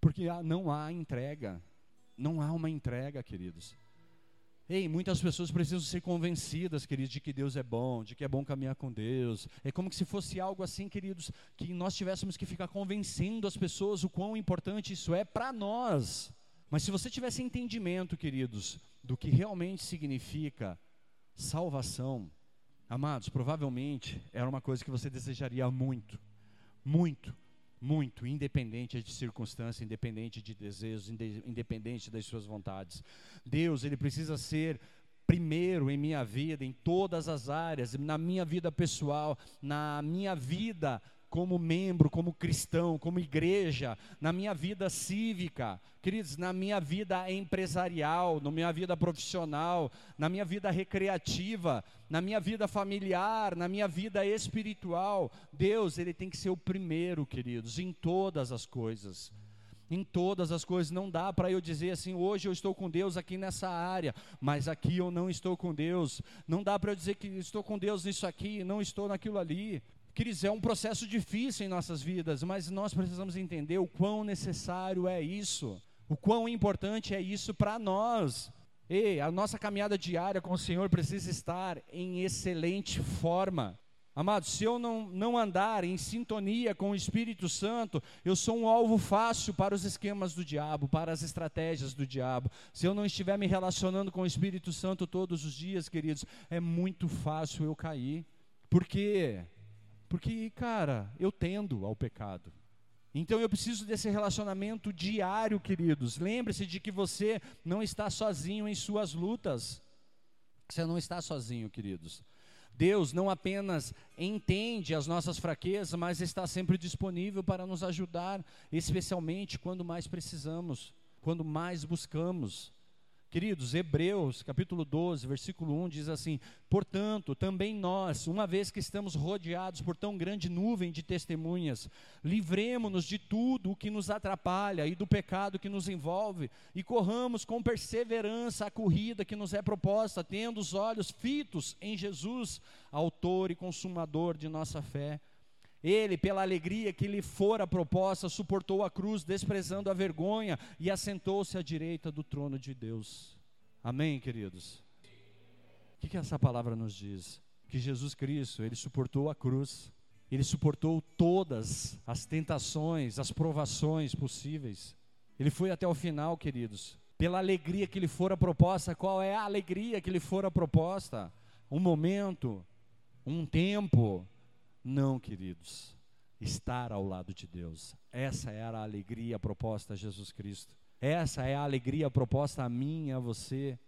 Porque não há entrega. Não há uma entrega, queridos. Ei, muitas pessoas precisam ser convencidas, queridos, de que Deus é bom, de que é bom caminhar com Deus. É como se fosse algo assim, queridos, que nós tivéssemos que ficar convencendo as pessoas o quão importante isso é para nós. Mas se você tivesse entendimento, queridos, do que realmente significa salvação, amados, provavelmente era uma coisa que você desejaria muito, muito, muito, independente de circunstância, independente de desejos, independente das suas vontades. Deus, ele precisa ser primeiro em minha vida, em todas as áreas, na minha vida pessoal, na minha vida como membro, como cristão, como igreja, na minha vida cívica, queridos, na minha vida empresarial, na minha vida profissional, na minha vida recreativa, na minha vida familiar, na minha vida espiritual. Deus, Ele tem que ser o primeiro, queridos, em todas as coisas. Em todas as coisas, não dá para eu dizer assim, hoje eu estou com Deus aqui nessa área, mas aqui eu não estou com Deus. Não dá para eu dizer que estou com Deus nisso aqui, não estou naquilo ali. Queridos, é um processo difícil em nossas vidas, mas nós precisamos entender o quão necessário é isso, o quão importante é isso para nós. E a nossa caminhada diária com o Senhor precisa estar em excelente forma. Amados, se eu não, não andar em sintonia com o Espírito Santo, eu sou um alvo fácil para os esquemas do diabo, para as estratégias do diabo. Se eu não estiver me relacionando com o Espírito Santo todos os dias, queridos, é muito fácil eu cair. Por quê? Porque, cara, eu tendo ao pecado. Então eu preciso desse relacionamento diário, queridos. Lembre-se de que você não está sozinho em suas lutas. Você não está sozinho, queridos. Deus não apenas entende as nossas fraquezas, mas está sempre disponível para nos ajudar, especialmente quando mais precisamos, quando mais buscamos. Queridos, Hebreus capítulo 12, versículo 1 diz assim: Portanto, também nós, uma vez que estamos rodeados por tão grande nuvem de testemunhas, livremos-nos de tudo o que nos atrapalha e do pecado que nos envolve, e corramos com perseverança a corrida que nos é proposta, tendo os olhos fitos em Jesus, Autor e Consumador de nossa fé ele, pela alegria que lhe fora proposta, suportou a cruz, desprezando a vergonha, e assentou-se à direita do trono de Deus. Amém, queridos? O que, que essa palavra nos diz? Que Jesus Cristo, ele suportou a cruz, ele suportou todas as tentações, as provações possíveis. Ele foi até o final, queridos. Pela alegria que lhe fora proposta, qual é a alegria que lhe fora proposta? Um momento, um tempo, não, queridos. Estar ao lado de Deus. Essa era a alegria proposta a Jesus Cristo. Essa é a alegria proposta a mim e a você.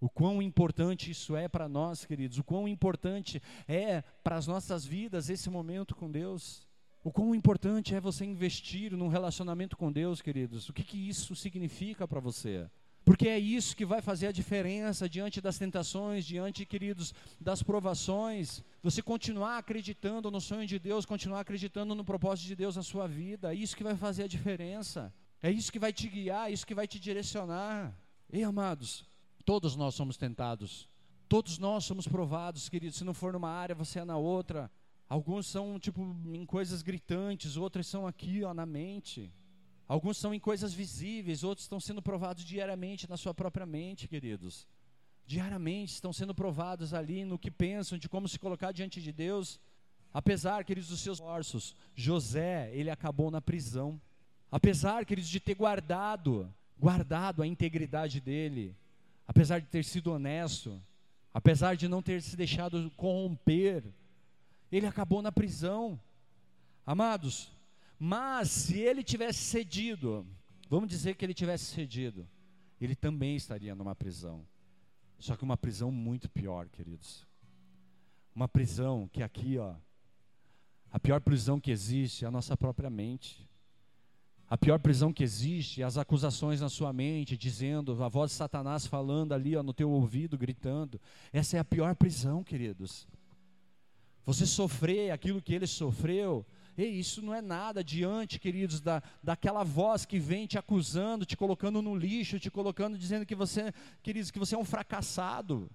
O quão importante isso é para nós, queridos. O quão importante é para as nossas vidas esse momento com Deus. O quão importante é você investir num relacionamento com Deus, queridos. O que, que isso significa para você? Porque é isso que vai fazer a diferença diante das tentações, diante, queridos, das provações. Você continuar acreditando no sonho de Deus, continuar acreditando no propósito de Deus na sua vida. É isso que vai fazer a diferença. É isso que vai te guiar, é isso que vai te direcionar. Ei, amados, todos nós somos tentados. Todos nós somos provados, queridos. Se não for numa área, você é na outra. Alguns são, tipo, em coisas gritantes, outros são aqui, ó, na mente. Alguns são em coisas visíveis, outros estão sendo provados diariamente na sua própria mente, queridos. Diariamente estão sendo provados ali no que pensam, de como se colocar diante de Deus. Apesar, queridos, dos seus esforços, José, ele acabou na prisão. Apesar, queridos, de ter guardado, guardado a integridade dele, apesar de ter sido honesto, apesar de não ter se deixado corromper, ele acabou na prisão. Amados, mas se ele tivesse cedido, vamos dizer que ele tivesse cedido, ele também estaria numa prisão. Só que uma prisão muito pior, queridos. Uma prisão que aqui, ó, a pior prisão que existe é a nossa própria mente. A pior prisão que existe é as acusações na sua mente, dizendo, a voz de Satanás falando ali ó, no teu ouvido, gritando. Essa é a pior prisão, queridos. Você sofrer aquilo que ele sofreu, ei, isso não é nada diante, queridos, da, daquela voz que vem te acusando, te colocando no lixo, te colocando, dizendo que você, queridos, que você é um fracassado.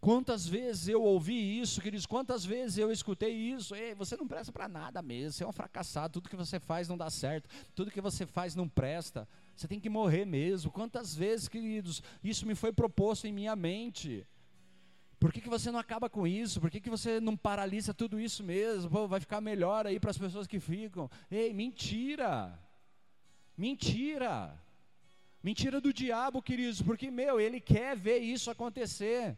Quantas vezes eu ouvi isso, queridos? Quantas vezes eu escutei isso? Ei, você não presta para nada mesmo, você é um fracassado, tudo que você faz não dá certo, tudo que você faz não presta, você tem que morrer mesmo. Quantas vezes, queridos, isso me foi proposto em minha mente? Por que, que você não acaba com isso? Por que, que você não paralisa tudo isso mesmo? Pô, vai ficar melhor aí para as pessoas que ficam. Ei, mentira! Mentira! Mentira do diabo, queridos, porque, meu, ele quer ver isso acontecer.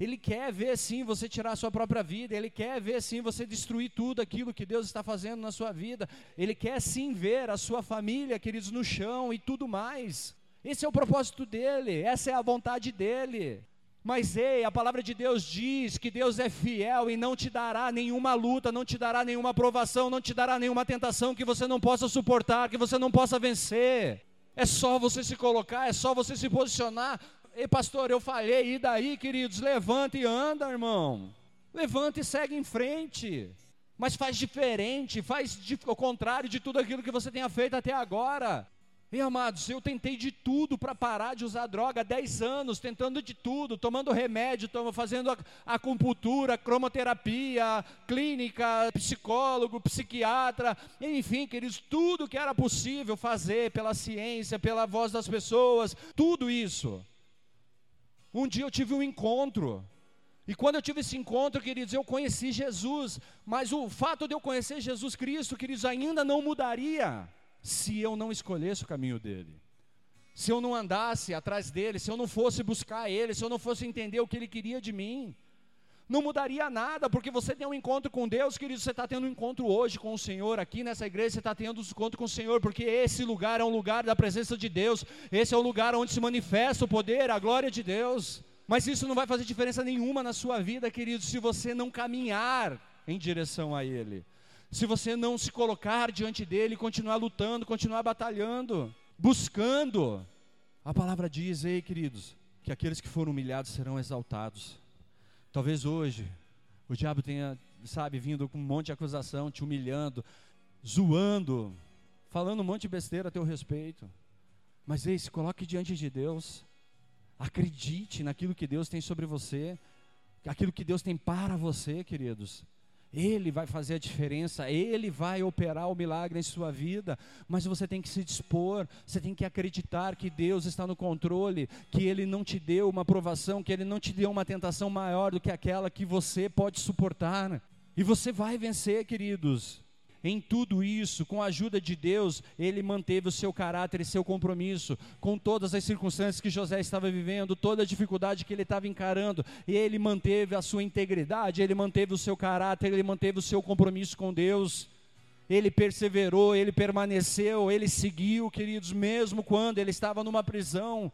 Ele quer ver sim você tirar a sua própria vida, ele quer ver sim você destruir tudo aquilo que Deus está fazendo na sua vida, ele quer sim ver a sua família, queridos, no chão e tudo mais. Esse é o propósito dele, essa é a vontade dele. Mas ei, a palavra de Deus diz que Deus é fiel e não te dará nenhuma luta, não te dará nenhuma provação, não te dará nenhuma tentação que você não possa suportar, que você não possa vencer. É só você se colocar, é só você se posicionar. Ei, pastor, eu falhei, e daí, queridos? Levanta e anda, irmão. Levanta e segue em frente. Mas faz diferente, faz o contrário de tudo aquilo que você tenha feito até agora. E amados, eu tentei de tudo para parar de usar droga, 10 anos, tentando de tudo, tomando remédio, fazendo acupuntura, cromoterapia, clínica, psicólogo, psiquiatra, enfim, queridos, tudo que era possível fazer pela ciência, pela voz das pessoas, tudo isso. Um dia eu tive um encontro. E quando eu tive esse encontro, queridos, eu conheci Jesus. Mas o fato de eu conhecer Jesus Cristo, queridos, ainda não mudaria se eu não escolhesse o caminho dele. Se eu não andasse atrás dele, se eu não fosse buscar ele, se eu não fosse entender o que ele queria de mim não mudaria nada, porque você tem um encontro com Deus, querido, você está tendo um encontro hoje com o Senhor, aqui nessa igreja você está tendo um encontro com o Senhor, porque esse lugar é um lugar da presença de Deus, esse é o lugar onde se manifesta o poder, a glória de Deus. Mas isso não vai fazer diferença nenhuma na sua vida, querido, se você não caminhar em direção a Ele, se você não se colocar diante dele, continuar lutando, continuar batalhando, buscando. A palavra diz, ei, queridos, que aqueles que foram humilhados serão exaltados. Talvez hoje o diabo tenha, sabe, vindo com um monte de acusação, te humilhando, zoando, falando um monte de besteira a teu respeito. Mas ei, se coloque diante de Deus. Acredite naquilo que Deus tem sobre você, aquilo que Deus tem para você, queridos. Ele vai fazer a diferença, Ele vai operar o milagre em sua vida, mas você tem que se dispor, você tem que acreditar que Deus está no controle, que Ele não te deu uma provação, que Ele não te deu uma tentação maior do que aquela que você pode suportar, e você vai vencer, queridos. Em tudo isso, com a ajuda de Deus, ele manteve o seu caráter e seu compromisso com todas as circunstâncias que José estava vivendo, toda a dificuldade que ele estava encarando, e ele manteve a sua integridade, ele manteve o seu caráter, ele manteve o seu compromisso com Deus. Ele perseverou, ele permaneceu, ele seguiu, queridos, mesmo quando ele estava numa prisão,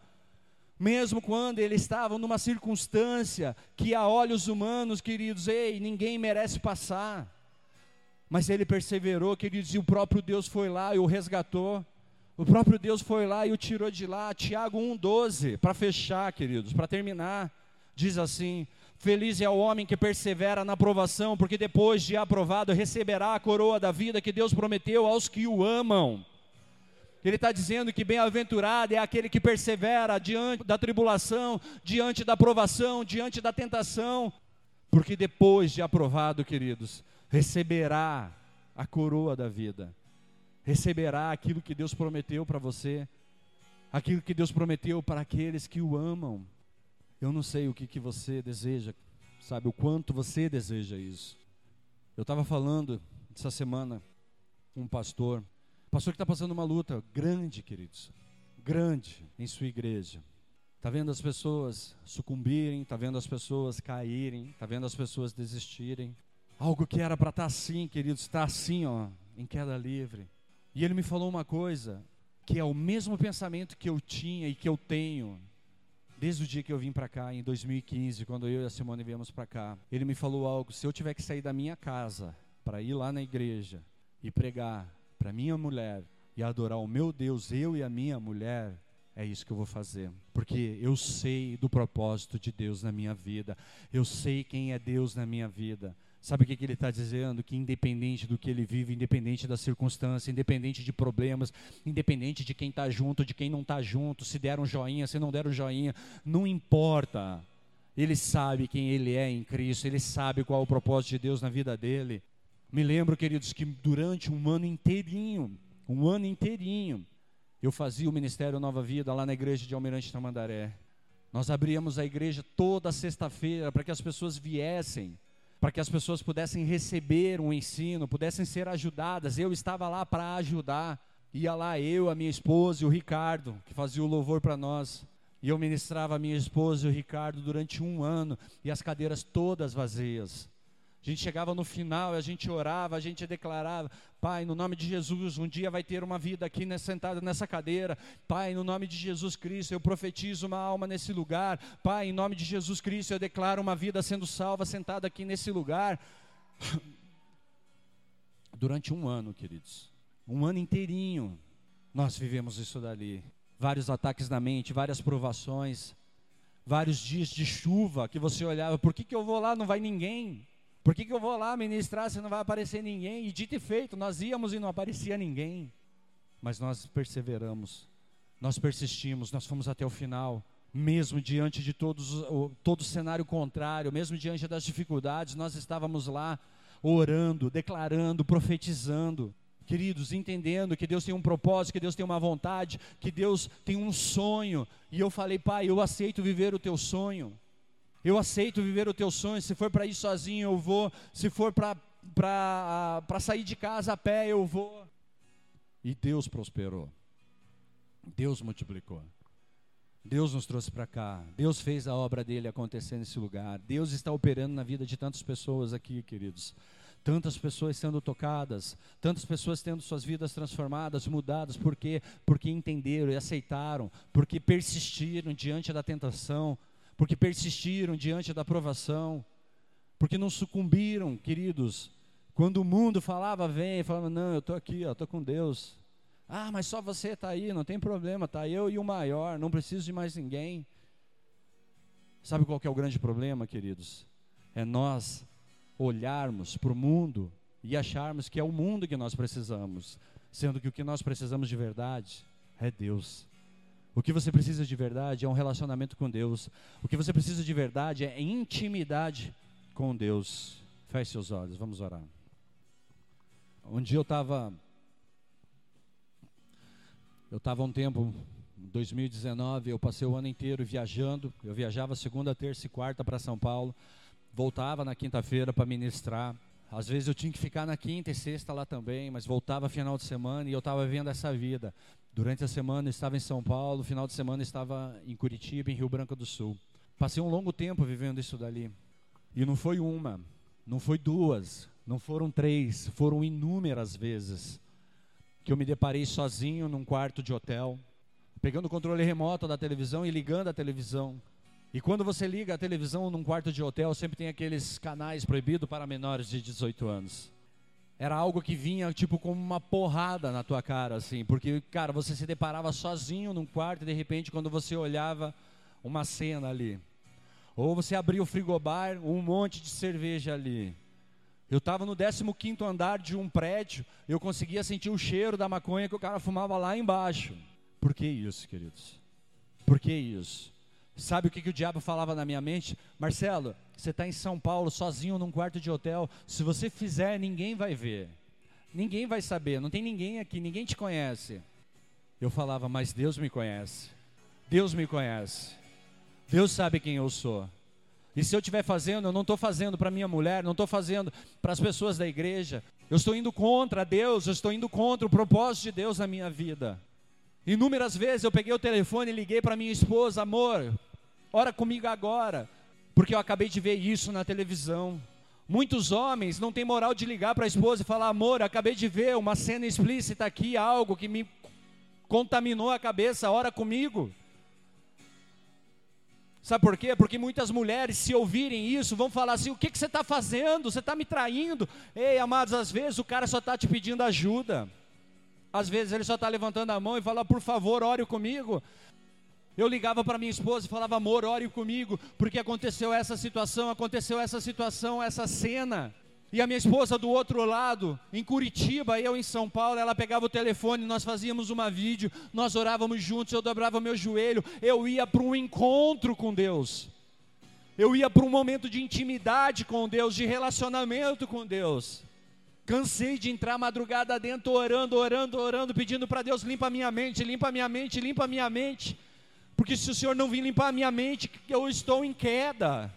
mesmo quando ele estava numa circunstância que a olhos humanos, queridos, ei, ninguém merece passar. Mas ele perseverou, queridos, e o próprio Deus foi lá e o resgatou. O próprio Deus foi lá e o tirou de lá. Tiago 1,12, para fechar, queridos, para terminar, diz assim: Feliz é o homem que persevera na aprovação, porque depois de aprovado receberá a coroa da vida que Deus prometeu aos que o amam. Ele está dizendo que bem-aventurado é aquele que persevera diante da tribulação, diante da aprovação, diante da tentação, porque depois de aprovado, queridos, receberá a coroa da vida, receberá aquilo que Deus prometeu para você, aquilo que Deus prometeu para aqueles que o amam. Eu não sei o que, que você deseja, sabe, o quanto você deseja isso. Eu estava falando essa semana, com um pastor, pastor que está passando uma luta grande, queridos, grande em sua igreja. Está vendo as pessoas sucumbirem, está vendo as pessoas caírem, está vendo as pessoas desistirem. Algo que era para estar tá assim, queridos, está assim, ó, em queda livre. E ele me falou uma coisa, que é o mesmo pensamento que eu tinha e que eu tenho desde o dia que eu vim para cá, em 2015, quando eu e a Simone viemos para cá. Ele me falou algo: se eu tiver que sair da minha casa para ir lá na igreja e pregar para minha mulher e adorar o meu Deus, eu e a minha mulher, é isso que eu vou fazer, porque eu sei do propósito de Deus na minha vida, eu sei quem é Deus na minha vida. Sabe o que, que ele está dizendo? Que independente do que ele vive, independente da circunstância, independente de problemas, independente de quem está junto, de quem não está junto, se deram joinha, se não deram joinha, não importa. Ele sabe quem ele é em Cristo, ele sabe qual é o propósito de Deus na vida dele. Me lembro, queridos, que durante um ano inteirinho, um ano inteirinho, eu fazia o Ministério Nova Vida lá na igreja de Almirante Tamandaré. Nós abríamos a igreja toda sexta-feira para que as pessoas viessem, para que as pessoas pudessem receber um ensino, pudessem ser ajudadas. Eu estava lá para ajudar. Ia lá eu, a minha esposa e o Ricardo, que fazia o louvor para nós. E eu ministrava a minha esposa e o Ricardo durante um ano, e as cadeiras todas vazias. A gente chegava no final, a gente orava, a gente declarava: Pai, no nome de Jesus, um dia vai ter uma vida aqui sentada nessa cadeira. Pai, no nome de Jesus Cristo, eu profetizo uma alma nesse lugar. Pai, em nome de Jesus Cristo, eu declaro uma vida sendo salva sentada aqui nesse lugar. Durante um ano, queridos, um ano inteirinho, nós vivemos isso dali. Vários ataques na mente, várias provações, vários dias de chuva que você olhava: por que, que eu vou lá? Não vai ninguém. Por que, que eu vou lá ministrar se não vai aparecer ninguém? E dito e feito, nós íamos e não aparecia ninguém. Mas nós perseveramos, nós persistimos, nós fomos até o final. Mesmo diante de todos, todo o cenário contrário, mesmo diante das dificuldades, nós estávamos lá orando, declarando, profetizando. Queridos, entendendo que Deus tem um propósito, que Deus tem uma vontade, que Deus tem um sonho. E eu falei, Pai, eu aceito viver o teu sonho. Eu aceito viver o teu sonho. Se for para ir sozinho, eu vou. Se for para sair de casa a pé, eu vou. E Deus prosperou. Deus multiplicou. Deus nos trouxe para cá. Deus fez a obra dele acontecer nesse lugar. Deus está operando na vida de tantas pessoas aqui, queridos. Tantas pessoas sendo tocadas, tantas pessoas tendo suas vidas transformadas, mudadas, por quê? Porque entenderam e aceitaram, porque persistiram diante da tentação, porque persistiram diante da provação, porque não sucumbiram, queridos. Quando o mundo falava, vem, falava, não, eu estou aqui, estou com Deus. Ah, mas só você está aí, não tem problema, está eu e o maior, não preciso de mais ninguém. Sabe qual é o grande problema, queridos? É nós olharmos para o mundo e acharmos que é o mundo que nós precisamos, sendo que o que nós precisamos de verdade é Deus. O que você precisa de verdade é um relacionamento com Deus. O que você precisa de verdade é intimidade com Deus. Feche seus olhos, vamos orar. Um dia eu estava. Eu estava um tempo, 2019, eu passei o ano inteiro viajando. Eu viajava segunda, terça e quarta para São Paulo. Voltava na quinta-feira para ministrar. Às vezes eu tinha que ficar na quinta e sexta lá também, mas voltava final de semana e eu estava vendo essa vida. Durante a semana estava em São Paulo, final de semana estava em Curitiba, em Rio Branco do Sul. Passei um longo tempo vivendo isso dali. E não foi uma, não foi duas, não foram três, foram inúmeras vezes que eu me deparei sozinho num quarto de hotel, pegando o controle remoto da televisão e ligando a televisão. E quando você liga a televisão num quarto de hotel, sempre tem aqueles canais proibidos para menores de 18 anos era algo que vinha tipo como uma porrada na tua cara, assim, porque, cara, você se deparava sozinho num quarto e de repente, quando você olhava uma cena ali, ou você abria o frigobar, um monte de cerveja ali. Eu estava no 15 andar de um prédio, eu conseguia sentir o cheiro da maconha que o cara fumava lá embaixo. Por que isso, queridos? Por que isso? Sabe o que, que o diabo falava na minha mente? Marcelo, você está em São Paulo sozinho num quarto de hotel. Se você fizer, ninguém vai ver. Ninguém vai saber. Não tem ninguém aqui, ninguém te conhece. Eu falava, mas Deus me conhece. Deus me conhece. Deus sabe quem eu sou. E se eu estiver fazendo, eu não estou fazendo para minha mulher, não estou fazendo para as pessoas da igreja. Eu estou indo contra Deus, eu estou indo contra o propósito de Deus na minha vida. Inúmeras vezes eu peguei o telefone e liguei para minha esposa, amor, ora comigo agora, porque eu acabei de ver isso na televisão. Muitos homens não têm moral de ligar para a esposa e falar: amor, acabei de ver uma cena explícita aqui, algo que me contaminou a cabeça, ora comigo. Sabe por quê? Porque muitas mulheres, se ouvirem isso, vão falar assim: o que, que você está fazendo? Você está me traindo? Ei, amados, às vezes o cara só está te pedindo ajuda. Às vezes ele só está levantando a mão e fala: por favor, ore comigo. Eu ligava para minha esposa e falava: amor, ore comigo, porque aconteceu essa situação, aconteceu essa situação, essa cena. E a minha esposa do outro lado, em Curitiba, eu em São Paulo, ela pegava o telefone, nós fazíamos uma vídeo, nós orávamos juntos, eu dobrava meu joelho, eu ia para um encontro com Deus. Eu ia para um momento de intimidade com Deus, de relacionamento com Deus. Cansei de entrar madrugada dentro, orando, orando, orando, pedindo para Deus: limpa minha mente, limpa minha mente, limpa minha mente. Porque se o Senhor não vir limpar a minha mente, eu estou em queda.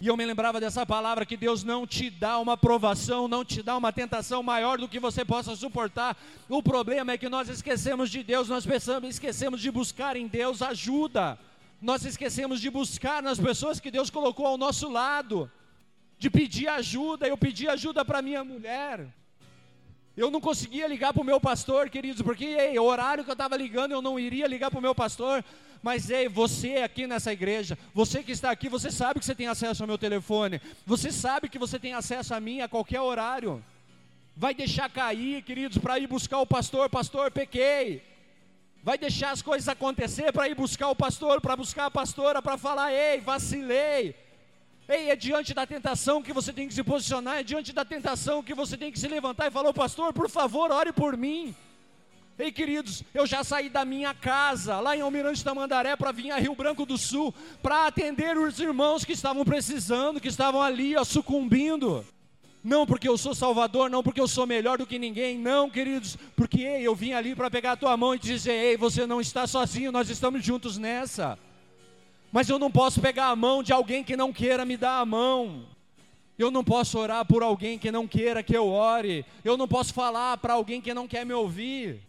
E eu me lembrava dessa palavra que Deus não te dá uma provação, não te dá uma tentação maior do que você possa suportar. O problema é que nós esquecemos de Deus, nós pensamos, esquecemos de buscar em Deus ajuda. Nós esquecemos de buscar nas pessoas que Deus colocou ao nosso lado, de pedir ajuda. Eu pedi ajuda para minha mulher. Eu não conseguia ligar para o meu pastor, queridos, porque ei, o horário que eu estava ligando eu não iria ligar para o meu pastor. Mas ei, você aqui nessa igreja, você que está aqui, você sabe que você tem acesso ao meu telefone, você sabe que você tem acesso a mim a qualquer horário. Vai deixar cair, queridos, para ir buscar o pastor, pastor, pequei. Vai deixar as coisas acontecer para ir buscar o pastor, para buscar a pastora, para falar, ei, vacilei. Ei, é diante da tentação que você tem que se posicionar, é diante da tentação que você tem que se levantar e falar, pastor, por favor, ore por mim. Ei, queridos, eu já saí da minha casa, lá em Almirante Tamandaré, para vir a Rio Branco do Sul, para atender os irmãos que estavam precisando, que estavam ali, ó, sucumbindo. Não porque eu sou salvador, não porque eu sou melhor do que ninguém, não, queridos, porque ei, eu vim ali para pegar a tua mão e dizer: ei, você não está sozinho, nós estamos juntos nessa. Mas eu não posso pegar a mão de alguém que não queira me dar a mão. Eu não posso orar por alguém que não queira que eu ore. Eu não posso falar para alguém que não quer me ouvir.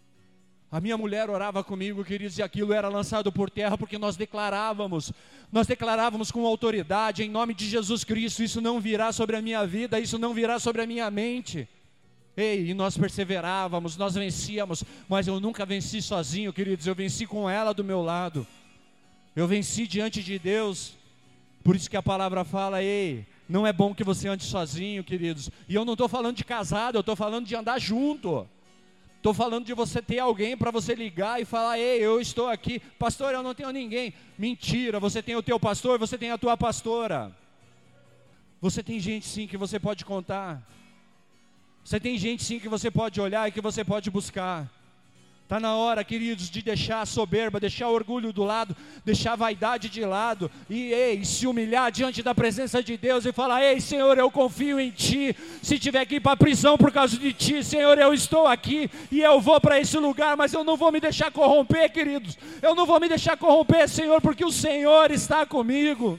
A minha mulher orava comigo, queridos, e aquilo era lançado por terra porque nós declarávamos, nós declarávamos com autoridade, em nome de Jesus Cristo: isso não virá sobre a minha vida, isso não virá sobre a minha mente. Ei, e nós perseverávamos, nós vencíamos, mas eu nunca venci sozinho, queridos, eu venci com ela do meu lado. Eu venci diante de Deus. Por isso que a palavra fala, ei, não é bom que você ande sozinho, queridos. E eu não estou falando de casado, eu estou falando de andar junto. Estou falando de você ter alguém para você ligar e falar: Ei, eu estou aqui, pastor, eu não tenho ninguém. Mentira, você tem o teu pastor, você tem a tua pastora. Você tem gente sim que você pode contar. Você tem gente sim que você pode olhar e que você pode buscar. Está na hora, queridos, de deixar a soberba, deixar o orgulho do lado, deixar a vaidade de lado e ei, se humilhar diante da presença de Deus e falar: Ei, Senhor, eu confio em Ti. Se tiver que ir para a prisão por causa de Ti, Senhor, eu estou aqui e eu vou para esse lugar, mas eu não vou me deixar corromper, queridos. Eu não vou me deixar corromper, Senhor, porque o Senhor está comigo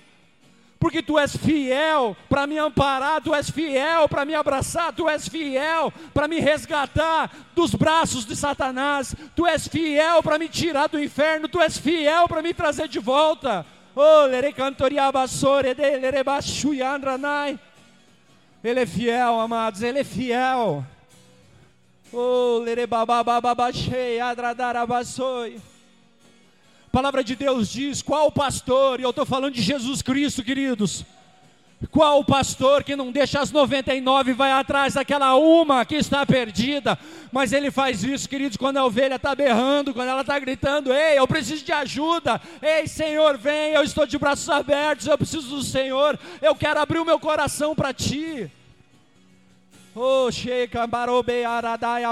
porque tu és fiel para me amparar, tu és fiel para me abraçar, tu és fiel para me resgatar dos braços de Satanás, tu és fiel para me tirar do inferno, tu és fiel para me trazer de volta. Oh, ele é fiel, amados, ele é fiel. Oh, lerebabababachei, adradarabasoi palavra de Deus diz: qual pastor, e eu estou falando de Jesus Cristo, queridos. Qual pastor que não deixa as 99 e vai atrás daquela uma que está perdida? Mas ele faz isso, queridos, quando a ovelha está berrando, quando ela está gritando: Ei, eu preciso de ajuda. Ei, Senhor, vem, eu estou de braços abertos, eu preciso do Senhor, eu quero abrir o meu coração para ti. Oh, Sheikha Barobe Aradai.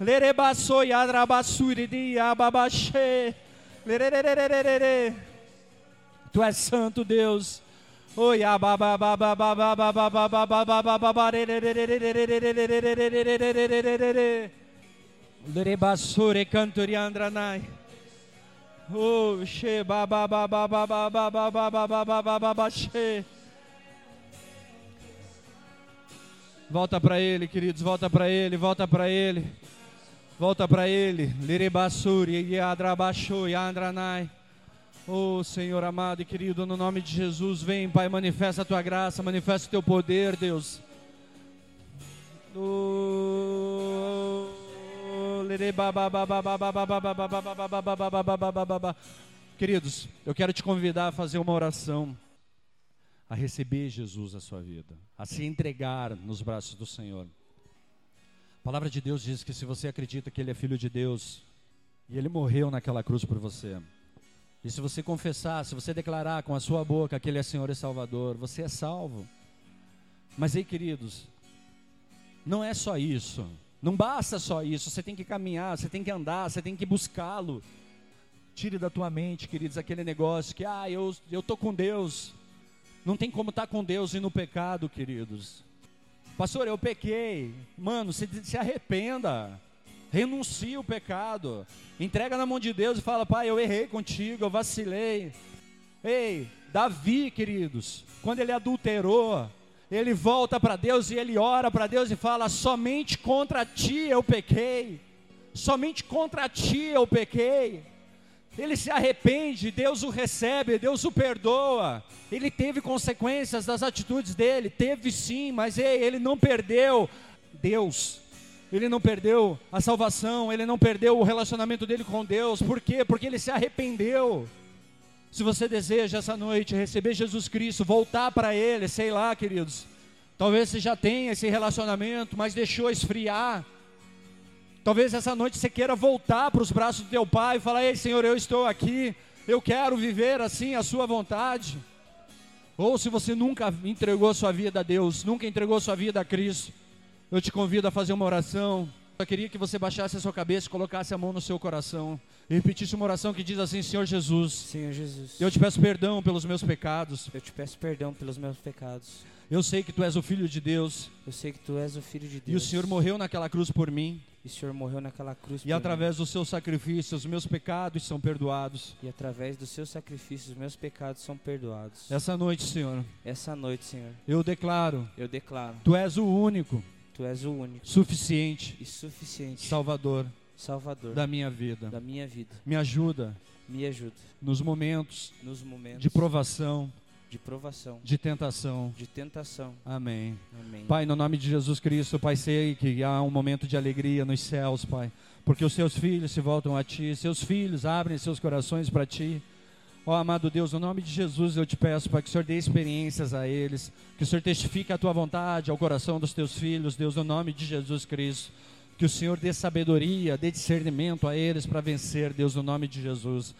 Lerebaçoi, adrabaçuridi, ababaxê. Tu és santo, Deus. Oi, Lerebaçore cantori andranai. Volta para ele, queridos, volta para ele, volta para ele. Volta para ele. Lirebasuri, Yadrabashu, Yandranai. Oh Senhor amado e querido, no nome de Jesus, vem, Pai, manifesta a tua graça, manifesta o teu poder, Deus. Queridos, eu quero te convidar a fazer uma oração, a receber Jesus na sua vida, a se entregar nos braços do Senhor. A palavra de Deus diz que se você acredita que Ele é filho de Deus e Ele morreu naquela cruz por você, e se você confessar, se você declarar com a sua boca que Ele é Senhor e Salvador, você é salvo. Mas aí, queridos, não é só isso. Não basta só isso. Você tem que caminhar, você tem que andar, você tem que buscá-lo. Tire da tua mente, queridos, aquele negócio que, ah, eu, tô com Deus. Não tem como estar tá com Deus e no pecado, queridos. Pastor, eu pequei. Mano, se, se arrependa. Renuncia o pecado. Entrega na mão de Deus e fala: Pai, eu errei contigo, eu vacilei. Ei, Davi, queridos, quando ele adulterou, ele volta para Deus e ele ora para Deus e fala: Somente contra ti eu pequei. Somente contra ti eu pequei. Ele se arrepende, Deus o recebe, Deus o perdoa. Ele teve consequências das atitudes dele, teve sim, mas ei, ele não perdeu Deus ele não perdeu a salvação, ele não perdeu o relacionamento dele com Deus. Por quê? Porque ele se arrependeu. Se você deseja essa noite receber Jesus Cristo, voltar para Ele, sei lá, queridos. Talvez você já tenha esse relacionamento, mas deixou esfriar. Talvez essa noite você queira voltar para os braços do teu Pai e falar: Ei, Senhor, eu estou aqui, eu quero viver assim a Sua vontade. Ou se você nunca entregou sua vida a Deus, nunca entregou sua vida a Cristo, eu te convido a fazer uma oração. Eu queria que você baixasse a sua cabeça, colocasse a mão no seu coração e repetisse uma oração que diz assim: Senhor Jesus, Senhor Jesus, eu te peço perdão pelos meus pecados. Eu te peço perdão pelos meus pecados. Eu sei que tu és o filho de Deus. Eu sei que tu és o filho de Deus. E o Senhor morreu naquela cruz por mim. E o Senhor morreu naquela cruz E através mim. do seu sacrifício, os meus pecados são perdoados. E através do seu sacrifício, os meus pecados são perdoados. Essa noite, Senhor. Essa noite, Senhor. Eu declaro. Eu declaro. Tu és o único Tu és o único, suficiente e suficiente Salvador, Salvador da minha vida. Da minha vida. Me ajuda. Me ajuda. Nos momentos, nos momentos de provação, de provação, de tentação. De tentação. Amém. Amém. Pai, no nome de Jesus Cristo, Pai, sei que há um momento de alegria nos céus, Pai, porque os seus filhos se voltam a ti, seus filhos abrem seus corações para ti. Ó oh, amado Deus, no nome de Jesus eu te peço para que o Senhor dê experiências a eles, que o Senhor testifique a tua vontade ao coração dos teus filhos, Deus, no nome de Jesus Cristo. Que o Senhor dê sabedoria, dê discernimento a eles para vencer, Deus, no nome de Jesus.